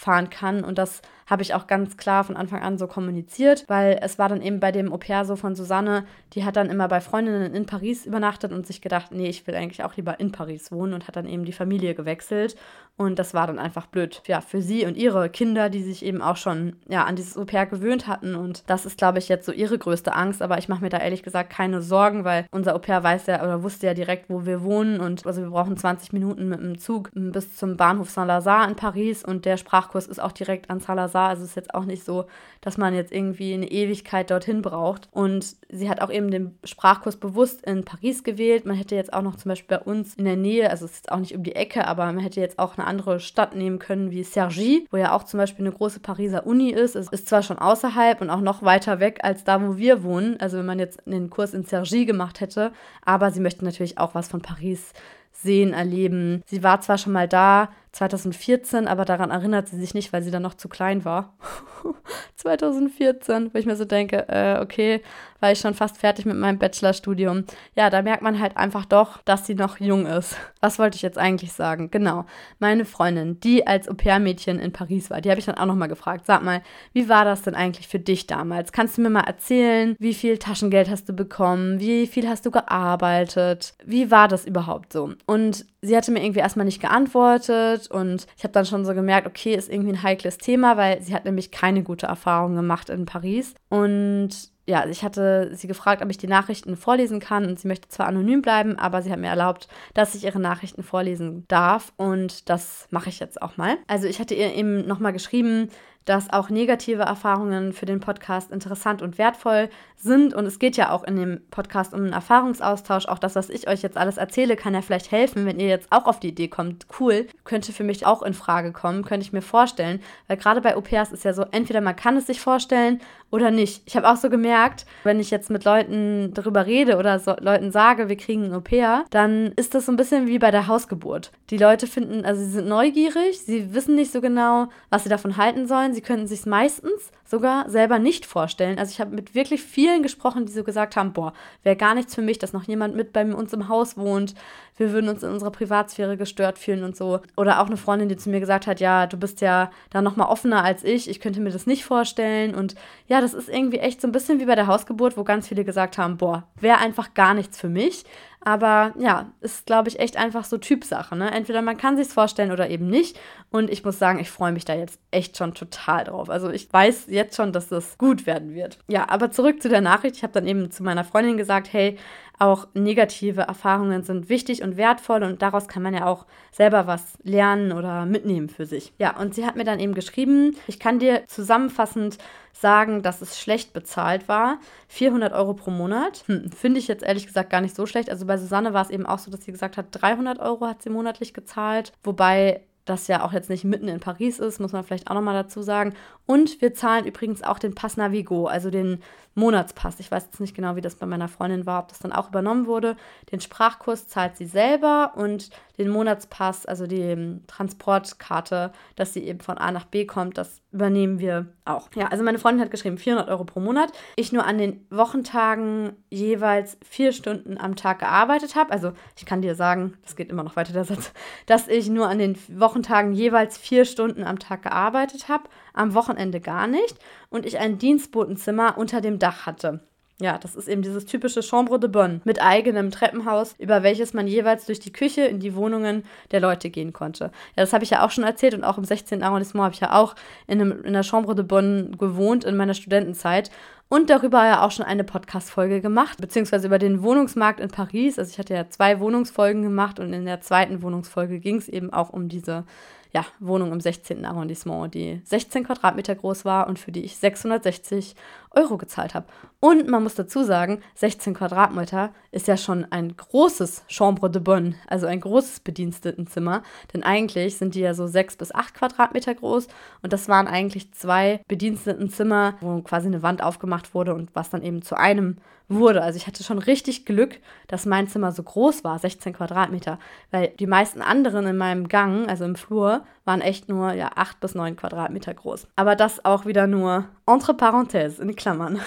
fahren kann. Und das habe ich auch ganz klar von Anfang an so kommuniziert, weil es war dann eben bei dem Au-pair so von Susanne, die hat dann immer bei Freundinnen in Paris übernachtet und sich gedacht, nee, ich will eigentlich auch lieber in Paris wohnen und hat dann eben die Familie gewechselt. Und das war dann einfach blöd, ja, für sie und ihre Kinder, die sich eben auch schon, ja, an dieses Au-pair gewöhnt hatten. Und das ist, glaube ich, jetzt so ihre größte Angst. Aber ich mache mir da ehrlich gesagt keine Sorgen, weil unser Au-pair weiß ja oder wusste ja direkt, wo wir wohnen. Und also wir brauchen 20 Minuten mit dem Zug bis zum Bahnhof Saint-Lazare in Paris. Und der Sprachkurs ist auch direkt an Saint-Lazare. Also es ist jetzt auch nicht so, dass man jetzt irgendwie eine Ewigkeit dorthin braucht. Und sie hat auch eben den Sprachkurs bewusst in Paris gewählt. Man hätte jetzt auch noch zum Beispiel bei uns in der Nähe, also es ist jetzt auch nicht um die Ecke, aber man hätte jetzt auch eine andere Stadt nehmen können wie Cergy, wo ja auch zum Beispiel eine große Pariser Uni ist. Es ist zwar schon außerhalb und auch noch weiter weg als da, wo wir wohnen. Also wenn man jetzt den Kurs in Cergy gemacht hätte, aber sie möchte natürlich auch was von Paris sehen, erleben. Sie war zwar schon mal da, 2014, aber daran erinnert sie sich nicht, weil sie dann noch zu klein war. 2014, wo ich mir so denke, äh, okay, war ich schon fast fertig mit meinem Bachelorstudium. Ja, da merkt man halt einfach doch, dass sie noch jung ist. Was wollte ich jetzt eigentlich sagen? Genau, meine Freundin, die als Au-pair-Mädchen in Paris war, die habe ich dann auch nochmal gefragt. Sag mal, wie war das denn eigentlich für dich damals? Kannst du mir mal erzählen, wie viel Taschengeld hast du bekommen? Wie viel hast du gearbeitet? Wie war das überhaupt so? Und sie hatte mir irgendwie erstmal nicht geantwortet und ich habe dann schon so gemerkt, okay, ist irgendwie ein heikles Thema, weil sie hat nämlich keine gute Erfahrung gemacht in Paris. Und ja, ich hatte sie gefragt, ob ich die Nachrichten vorlesen kann und sie möchte zwar anonym bleiben, aber sie hat mir erlaubt, dass ich ihre Nachrichten vorlesen darf und das mache ich jetzt auch mal. Also ich hatte ihr eben nochmal geschrieben, dass auch negative Erfahrungen für den Podcast interessant und wertvoll sind. Und es geht ja auch in dem Podcast um einen Erfahrungsaustausch. Auch das, was ich euch jetzt alles erzähle, kann ja vielleicht helfen, wenn ihr jetzt auch auf die Idee kommt. Cool, könnte für mich auch in Frage kommen, könnte ich mir vorstellen. Weil gerade bei Au-pairs ist ja so, entweder man kann es sich vorstellen oder nicht. Ich habe auch so gemerkt, wenn ich jetzt mit Leuten darüber rede oder so Leuten sage, wir kriegen ein Au-pair, dann ist das so ein bisschen wie bei der Hausgeburt. Die Leute finden, also sie sind neugierig, sie wissen nicht so genau, was sie davon halten sollen. Sie können sich meistens sogar selber nicht vorstellen. Also ich habe mit wirklich vielen gesprochen, die so gesagt haben, boah, wäre gar nichts für mich, dass noch jemand mit bei uns im Haus wohnt. Wir würden uns in unserer Privatsphäre gestört fühlen und so. Oder auch eine Freundin, die zu mir gesagt hat, ja, du bist ja da noch mal offener als ich. Ich könnte mir das nicht vorstellen. Und ja, das ist irgendwie echt so ein bisschen wie bei der Hausgeburt, wo ganz viele gesagt haben, boah, wäre einfach gar nichts für mich. Aber ja, ist, glaube ich, echt einfach so Typsache. Ne? Entweder man kann sich's vorstellen oder eben nicht. Und ich muss sagen, ich freue mich da jetzt echt schon total drauf. Also ich weiß jetzt schon, dass das gut werden wird. Ja, aber zurück zu der Nachricht. Ich habe dann eben zu meiner Freundin gesagt, hey, auch negative Erfahrungen sind wichtig und wertvoll und daraus kann man ja auch selber was lernen oder mitnehmen für sich. Ja, und sie hat mir dann eben geschrieben, ich kann dir zusammenfassend sagen, dass es schlecht bezahlt war. 400 Euro pro Monat. Hm, Finde ich jetzt ehrlich gesagt gar nicht so schlecht. Also bei Susanne war es eben auch so, dass sie gesagt hat, 300 Euro hat sie monatlich gezahlt. Wobei das ja auch jetzt nicht mitten in Paris ist, muss man vielleicht auch nochmal dazu sagen. Und wir zahlen übrigens auch den Pass Navigo, also den Monatspass. Ich weiß jetzt nicht genau, wie das bei meiner Freundin war, ob das dann auch übernommen wurde. Den Sprachkurs zahlt sie selber und den Monatspass, also die ähm, Transportkarte, dass sie eben von A nach B kommt, das übernehmen wir auch. Ja, also meine Freundin hat geschrieben 400 Euro pro Monat. Ich nur an den Wochentagen jeweils vier Stunden am Tag gearbeitet habe. Also ich kann dir sagen, das geht immer noch weiter der Satz, dass ich nur an den Wochentagen jeweils vier Stunden am Tag gearbeitet habe, am Wochenende gar nicht und ich ein Dienstbotenzimmer unter dem Dach hatte. Ja, das ist eben dieses typische Chambre de Bonne mit eigenem Treppenhaus, über welches man jeweils durch die Küche in die Wohnungen der Leute gehen konnte. Ja, das habe ich ja auch schon erzählt und auch im 16. Arrondissement habe ich ja auch in, einem, in der Chambre de Bonne gewohnt in meiner Studentenzeit und darüber ja auch schon eine Podcast-Folge gemacht, beziehungsweise über den Wohnungsmarkt in Paris. Also ich hatte ja zwei Wohnungsfolgen gemacht und in der zweiten Wohnungsfolge ging es eben auch um diese ja, Wohnung im 16. Arrondissement, die 16 Quadratmeter groß war und für die ich 660 Euro gezahlt habe. Und man muss dazu sagen, 16 Quadratmeter ist ja schon ein großes Chambre de Bonne, also ein großes Bedienstetenzimmer. Denn eigentlich sind die ja so 6 bis 8 Quadratmeter groß und das waren eigentlich zwei Bedienstetenzimmer, wo quasi eine Wand aufgemacht wurde und was dann eben zu einem wurde. Also ich hatte schon richtig Glück, dass mein Zimmer so groß war, 16 Quadratmeter, weil die meisten anderen in meinem Gang, also im Flur, waren echt nur ja 8 bis 9 Quadratmeter groß. Aber das auch wieder nur entre parenthèses, in Klammern.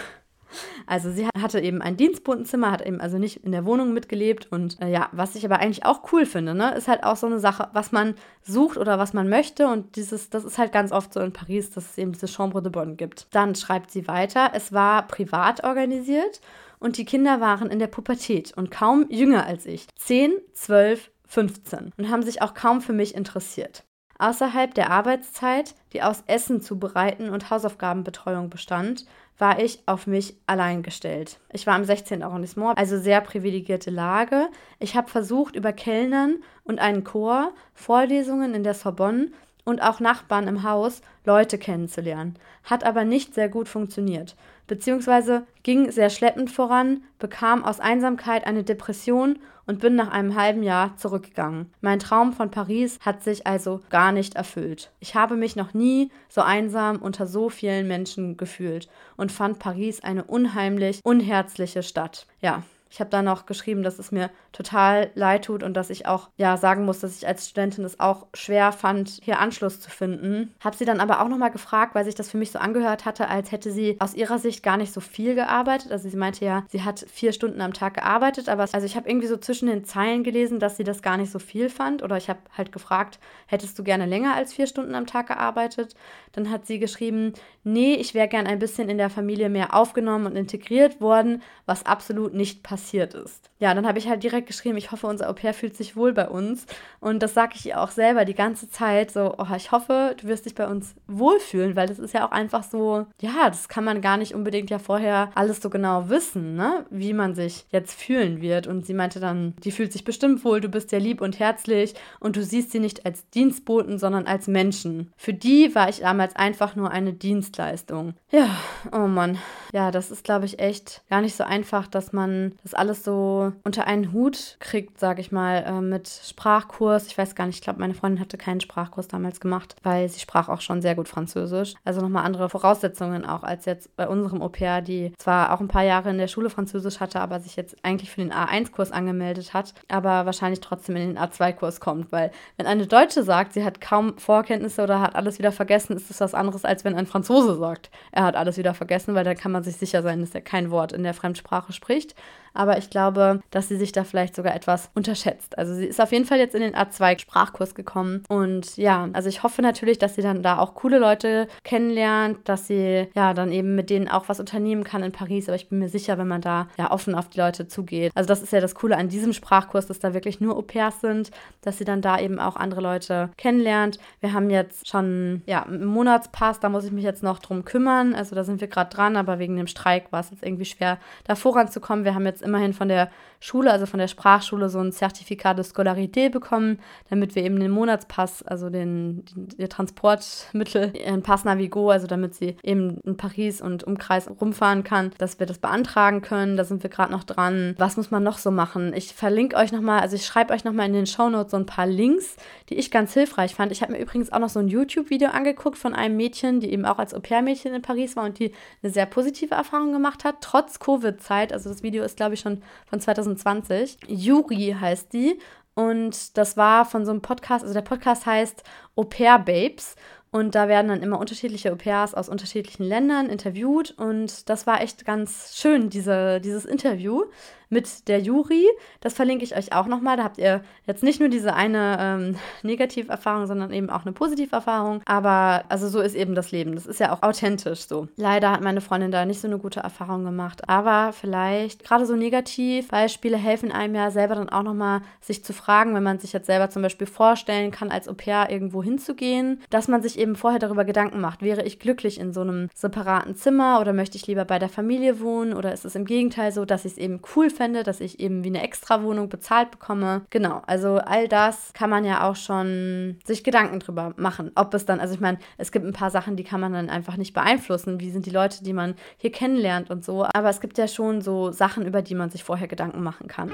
Also sie hatte eben ein Dienstbotenzimmer, hat eben also nicht in der Wohnung mitgelebt und äh, ja, was ich aber eigentlich auch cool finde, ne, ist halt auch so eine Sache, was man sucht oder was man möchte und dieses, das ist halt ganz oft so in Paris, dass es eben diese Chambre de Bonne gibt. Dann schreibt sie weiter, es war privat organisiert und die Kinder waren in der Pubertät und kaum jünger als ich. 10, 12, 15 und haben sich auch kaum für mich interessiert. Außerhalb der Arbeitszeit, die aus Essen zubereiten und Hausaufgabenbetreuung bestand, war ich auf mich allein gestellt. Ich war im 16. Arrondissement, also sehr privilegierte Lage. Ich habe versucht, über Kellnern und einen Chor, Vorlesungen in der Sorbonne und auch Nachbarn im Haus Leute kennenzulernen. Hat aber nicht sehr gut funktioniert beziehungsweise ging sehr schleppend voran, bekam aus Einsamkeit eine Depression und bin nach einem halben Jahr zurückgegangen. Mein Traum von Paris hat sich also gar nicht erfüllt. Ich habe mich noch nie so einsam unter so vielen Menschen gefühlt und fand Paris eine unheimlich unherzliche Stadt. Ja, ich habe dann noch geschrieben, dass es mir total leid tut und dass ich auch ja sagen muss, dass ich als Studentin es auch schwer fand, hier Anschluss zu finden. Habe sie dann aber auch nochmal gefragt, weil sich das für mich so angehört hatte, als hätte sie aus ihrer Sicht gar nicht so viel gearbeitet. Also sie meinte ja, sie hat vier Stunden am Tag gearbeitet, aber also ich habe irgendwie so zwischen den Zeilen gelesen, dass sie das gar nicht so viel fand. Oder ich habe halt gefragt, hättest du gerne länger als vier Stunden am Tag gearbeitet? Dann hat sie geschrieben, nee, ich wäre gern ein bisschen in der Familie mehr aufgenommen und integriert worden, was absolut nicht passiert passiert ist. Ja, dann habe ich halt direkt geschrieben, ich hoffe, unser Au pair fühlt sich wohl bei uns. Und das sage ich ihr auch selber die ganze Zeit, so, oh, ich hoffe, du wirst dich bei uns wohlfühlen, weil das ist ja auch einfach so, ja, das kann man gar nicht unbedingt ja vorher alles so genau wissen, ne, wie man sich jetzt fühlen wird. Und sie meinte dann, die fühlt sich bestimmt wohl, du bist ja lieb und herzlich und du siehst sie nicht als Dienstboten, sondern als Menschen. Für die war ich damals einfach nur eine Dienstleistung. Ja, oh Mann. Ja, das ist, glaube ich, echt gar nicht so einfach, dass man das alles so unter einen Hut kriegt, sage ich mal, äh, mit Sprachkurs. Ich weiß gar nicht, ich glaube, meine Freundin hatte keinen Sprachkurs damals gemacht, weil sie sprach auch schon sehr gut Französisch. Also nochmal andere Voraussetzungen auch als jetzt bei unserem Au pair, die zwar auch ein paar Jahre in der Schule Französisch hatte, aber sich jetzt eigentlich für den A1-Kurs angemeldet hat, aber wahrscheinlich trotzdem in den A2-Kurs kommt, weil wenn eine Deutsche sagt, sie hat kaum Vorkenntnisse oder hat alles wieder vergessen, ist das was anderes, als wenn ein Franzose sagt, er hat alles wieder vergessen, weil da kann man sich sicher sein, dass er kein Wort in der Fremdsprache spricht aber ich glaube, dass sie sich da vielleicht sogar etwas unterschätzt. Also sie ist auf jeden Fall jetzt in den A2-Sprachkurs gekommen und ja, also ich hoffe natürlich, dass sie dann da auch coole Leute kennenlernt, dass sie ja dann eben mit denen auch was unternehmen kann in Paris, aber ich bin mir sicher, wenn man da ja offen auf die Leute zugeht. Also das ist ja das Coole an diesem Sprachkurs, dass da wirklich nur Au-pairs sind, dass sie dann da eben auch andere Leute kennenlernt. Wir haben jetzt schon ja einen Monatspass, da muss ich mich jetzt noch drum kümmern. Also da sind wir gerade dran, aber wegen dem Streik war es jetzt irgendwie schwer, da voranzukommen. Wir haben jetzt immerhin von der Schule, also von der Sprachschule, so ein Zertifikat de Scolarität bekommen, damit wir eben den Monatspass, also den, den ihr Transportmittel, ihren Pass Navigo, also damit sie eben in Paris und Umkreis rumfahren kann, dass wir das beantragen können. Da sind wir gerade noch dran. Was muss man noch so machen? Ich verlinke euch nochmal, also ich schreibe euch nochmal in den Shownotes so ein paar Links, die ich ganz hilfreich fand. Ich habe mir übrigens auch noch so ein YouTube-Video angeguckt von einem Mädchen, die eben auch als Au-pair-Mädchen in Paris war und die eine sehr positive Erfahrung gemacht hat, trotz Covid-Zeit. Also das Video ist, glaube ich, schon von 2020. Juri heißt die. Und das war von so einem Podcast, also der Podcast heißt Au Pair Babes. Und da werden dann immer unterschiedliche Au pairs aus unterschiedlichen Ländern interviewt. Und das war echt ganz schön, diese, dieses Interview mit der Juri. Das verlinke ich euch auch nochmal. Da habt ihr jetzt nicht nur diese eine ähm, Negativerfahrung, sondern eben auch eine Positiverfahrung. Aber also so ist eben das Leben. Das ist ja auch authentisch so. Leider hat meine Freundin da nicht so eine gute Erfahrung gemacht. Aber vielleicht gerade so Negativbeispiele helfen einem ja selber dann auch nochmal sich zu fragen, wenn man sich jetzt selber zum Beispiel vorstellen kann, als Au pair irgendwo hinzugehen, dass man sich eben vorher darüber Gedanken macht. Wäre ich glücklich in so einem separaten Zimmer oder möchte ich lieber bei der Familie wohnen oder ist es im Gegenteil so, dass ich es eben cool fände, dass ich eben wie eine Extrawohnung bezahlt bekomme? Genau, also all das kann man ja auch schon sich Gedanken drüber machen. Ob es dann, also ich meine, es gibt ein paar Sachen, die kann man dann einfach nicht beeinflussen. Wie sind die Leute, die man hier kennenlernt und so. Aber es gibt ja schon so Sachen, über die man sich vorher Gedanken machen kann.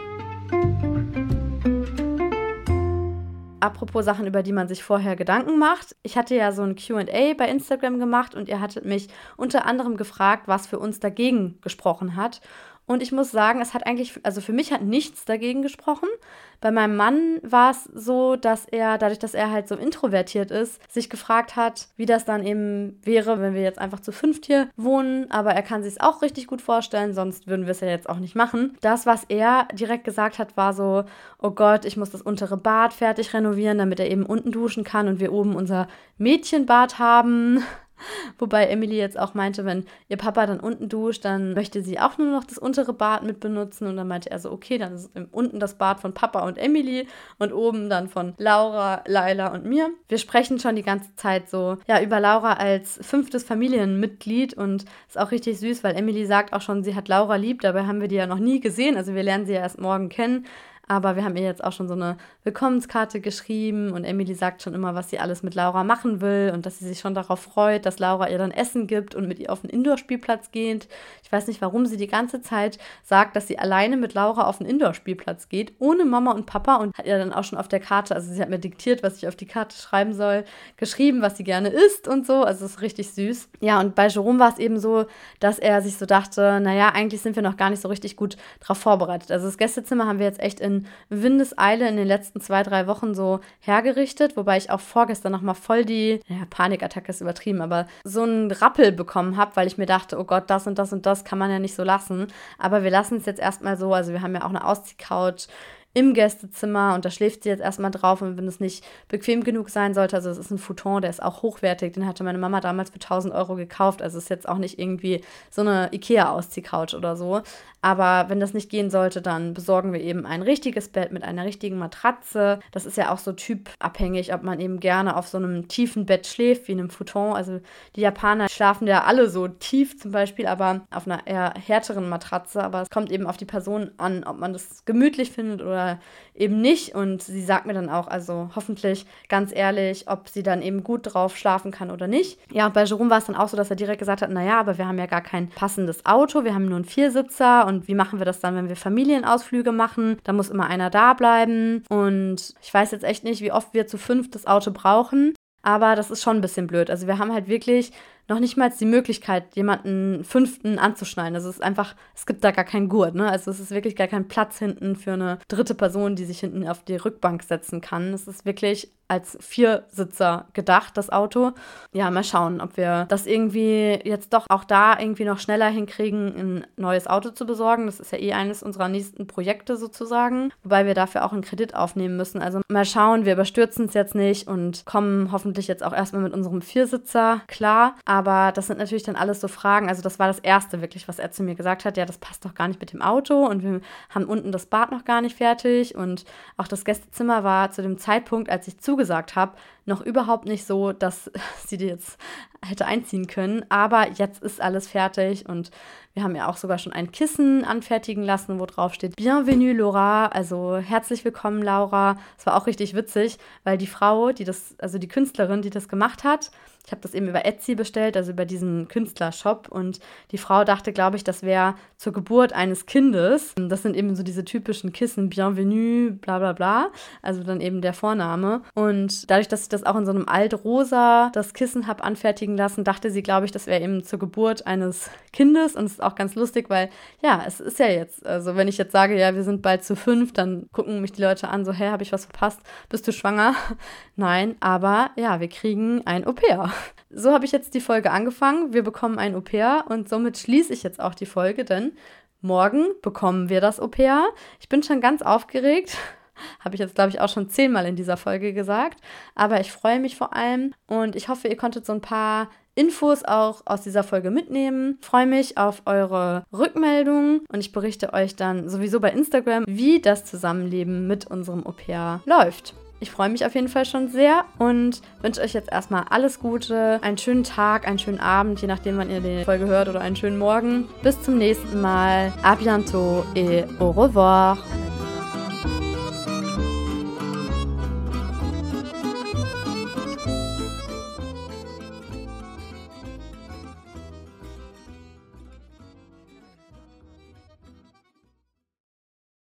Apropos Sachen, über die man sich vorher Gedanken macht. Ich hatte ja so ein QA bei Instagram gemacht und ihr hattet mich unter anderem gefragt, was für uns dagegen gesprochen hat. Und ich muss sagen, es hat eigentlich, also für mich hat nichts dagegen gesprochen. Bei meinem Mann war es so, dass er, dadurch, dass er halt so introvertiert ist, sich gefragt hat, wie das dann eben wäre, wenn wir jetzt einfach zu fünft hier wohnen. Aber er kann sich es auch richtig gut vorstellen, sonst würden wir es ja jetzt auch nicht machen. Das, was er direkt gesagt hat, war so, oh Gott, ich muss das untere Bad fertig renovieren, damit er eben unten duschen kann und wir oben unser Mädchenbad haben. Wobei Emily jetzt auch meinte, wenn ihr Papa dann unten duscht, dann möchte sie auch nur noch das untere Bad mit benutzen. Und dann meinte er so, okay, dann ist unten das Bad von Papa und Emily und oben dann von Laura, Laila und mir. Wir sprechen schon die ganze Zeit so, ja, über Laura als fünftes Familienmitglied und ist auch richtig süß, weil Emily sagt auch schon, sie hat Laura lieb, dabei haben wir die ja noch nie gesehen. Also wir lernen sie ja erst morgen kennen. Aber wir haben ihr jetzt auch schon so eine Willkommenskarte geschrieben und Emily sagt schon immer, was sie alles mit Laura machen will und dass sie sich schon darauf freut, dass Laura ihr dann Essen gibt und mit ihr auf den Indoor-Spielplatz geht. Ich weiß nicht, warum sie die ganze Zeit sagt, dass sie alleine mit Laura auf den Indoor-Spielplatz geht, ohne Mama und Papa und hat ihr dann auch schon auf der Karte, also sie hat mir diktiert, was ich auf die Karte schreiben soll, geschrieben, was sie gerne isst und so. Also es ist richtig süß. Ja, und bei Jerome war es eben so, dass er sich so dachte, naja, eigentlich sind wir noch gar nicht so richtig gut darauf vorbereitet. Also das Gästezimmer haben wir jetzt echt in Windeseile in den letzten zwei, drei Wochen so hergerichtet, wobei ich auch vorgestern nochmal voll die, ja, Panikattacke ist übertrieben, aber so einen Rappel bekommen habe, weil ich mir dachte, oh Gott, das und das und das kann man ja nicht so lassen. Aber wir lassen es jetzt erstmal so, also wir haben ja auch eine Ausziehcouch im Gästezimmer und da schläft sie jetzt erstmal drauf und wenn es nicht bequem genug sein sollte, also es ist ein Futon, der ist auch hochwertig, den hatte meine Mama damals für 1000 Euro gekauft, also ist jetzt auch nicht irgendwie so eine Ikea-Ausziehcouch oder so, aber wenn das nicht gehen sollte, dann besorgen wir eben ein richtiges Bett mit einer richtigen Matratze. Das ist ja auch so typabhängig, ob man eben gerne auf so einem tiefen Bett schläft, wie in einem Futon. Also die Japaner schlafen ja alle so tief zum Beispiel, aber auf einer eher härteren Matratze. Aber es kommt eben auf die Person an, ob man das gemütlich findet oder eben nicht. Und sie sagt mir dann auch, also hoffentlich ganz ehrlich, ob sie dann eben gut drauf schlafen kann oder nicht. Ja, und bei Jerome war es dann auch so, dass er direkt gesagt hat, naja, aber wir haben ja gar kein passendes Auto, wir haben nur einen Viersitzer und wie machen wir das dann, wenn wir Familienausflüge machen? Da muss immer einer da bleiben und ich weiß jetzt echt nicht, wie oft wir zu fünf das Auto brauchen. Aber das ist schon ein bisschen blöd. Also wir haben halt wirklich noch nicht mal die Möglichkeit, jemanden fünften anzuschneiden. Also es ist einfach, es gibt da gar keinen Gurt, ne? Also es ist wirklich gar kein Platz hinten für eine dritte Person, die sich hinten auf die Rückbank setzen kann. Es ist wirklich als Viersitzer gedacht, das Auto. Ja, mal schauen, ob wir das irgendwie jetzt doch auch da irgendwie noch schneller hinkriegen, ein neues Auto zu besorgen. Das ist ja eh eines unserer nächsten Projekte sozusagen, wobei wir dafür auch einen Kredit aufnehmen müssen. Also mal schauen, wir überstürzen es jetzt nicht und kommen hoffentlich jetzt auch erstmal mit unserem Viersitzer klar. Aber das sind natürlich dann alles so Fragen. Also das war das Erste wirklich, was er zu mir gesagt hat. Ja, das passt doch gar nicht mit dem Auto und wir haben unten das Bad noch gar nicht fertig und auch das Gästezimmer war zu dem Zeitpunkt, als ich zugesagt habe, noch überhaupt nicht so, dass sie die jetzt hätte einziehen können. Aber jetzt ist alles fertig und wir haben ja auch sogar schon ein Kissen anfertigen lassen, wo drauf steht Bienvenue Laura, also herzlich willkommen Laura. Es war auch richtig witzig, weil die Frau, die das, also die Künstlerin, die das gemacht hat, ich habe das eben über Etsy bestellt, also über diesen Künstlershop. Und die Frau dachte, glaube ich, das wäre zur Geburt eines Kindes. Das sind eben so diese typischen Kissen, Bienvenue, bla bla bla. Also dann eben der Vorname. Und dadurch, dass ich das auch in so einem Altrosa das Kissen habe anfertigen lassen, dachte sie, glaube ich, das wäre eben zur Geburt eines Kindes. Und es ist auch ganz lustig, weil ja, es ist ja jetzt, also wenn ich jetzt sage, ja, wir sind bald zu fünf, dann gucken mich die Leute an, so, hä, habe ich was verpasst? Bist du schwanger? Nein, aber ja, wir kriegen ein Au-pair. So habe ich jetzt die Folge angefangen. Wir bekommen ein Au-pair und somit schließe ich jetzt auch die Folge, denn Morgen bekommen wir das Au-pair. Ich bin schon ganz aufgeregt. Habe ich jetzt, glaube ich, auch schon zehnmal in dieser Folge gesagt. Aber ich freue mich vor allem und ich hoffe, ihr konntet so ein paar Infos auch aus dieser Folge mitnehmen. Freue mich auf eure Rückmeldungen und ich berichte euch dann sowieso bei Instagram, wie das Zusammenleben mit unserem Au-pair läuft. Ich freue mich auf jeden Fall schon sehr und wünsche euch jetzt erstmal alles Gute, einen schönen Tag, einen schönen Abend, je nachdem, wann ihr die Folge hört oder einen schönen Morgen. Bis zum nächsten Mal. A bientôt et au revoir.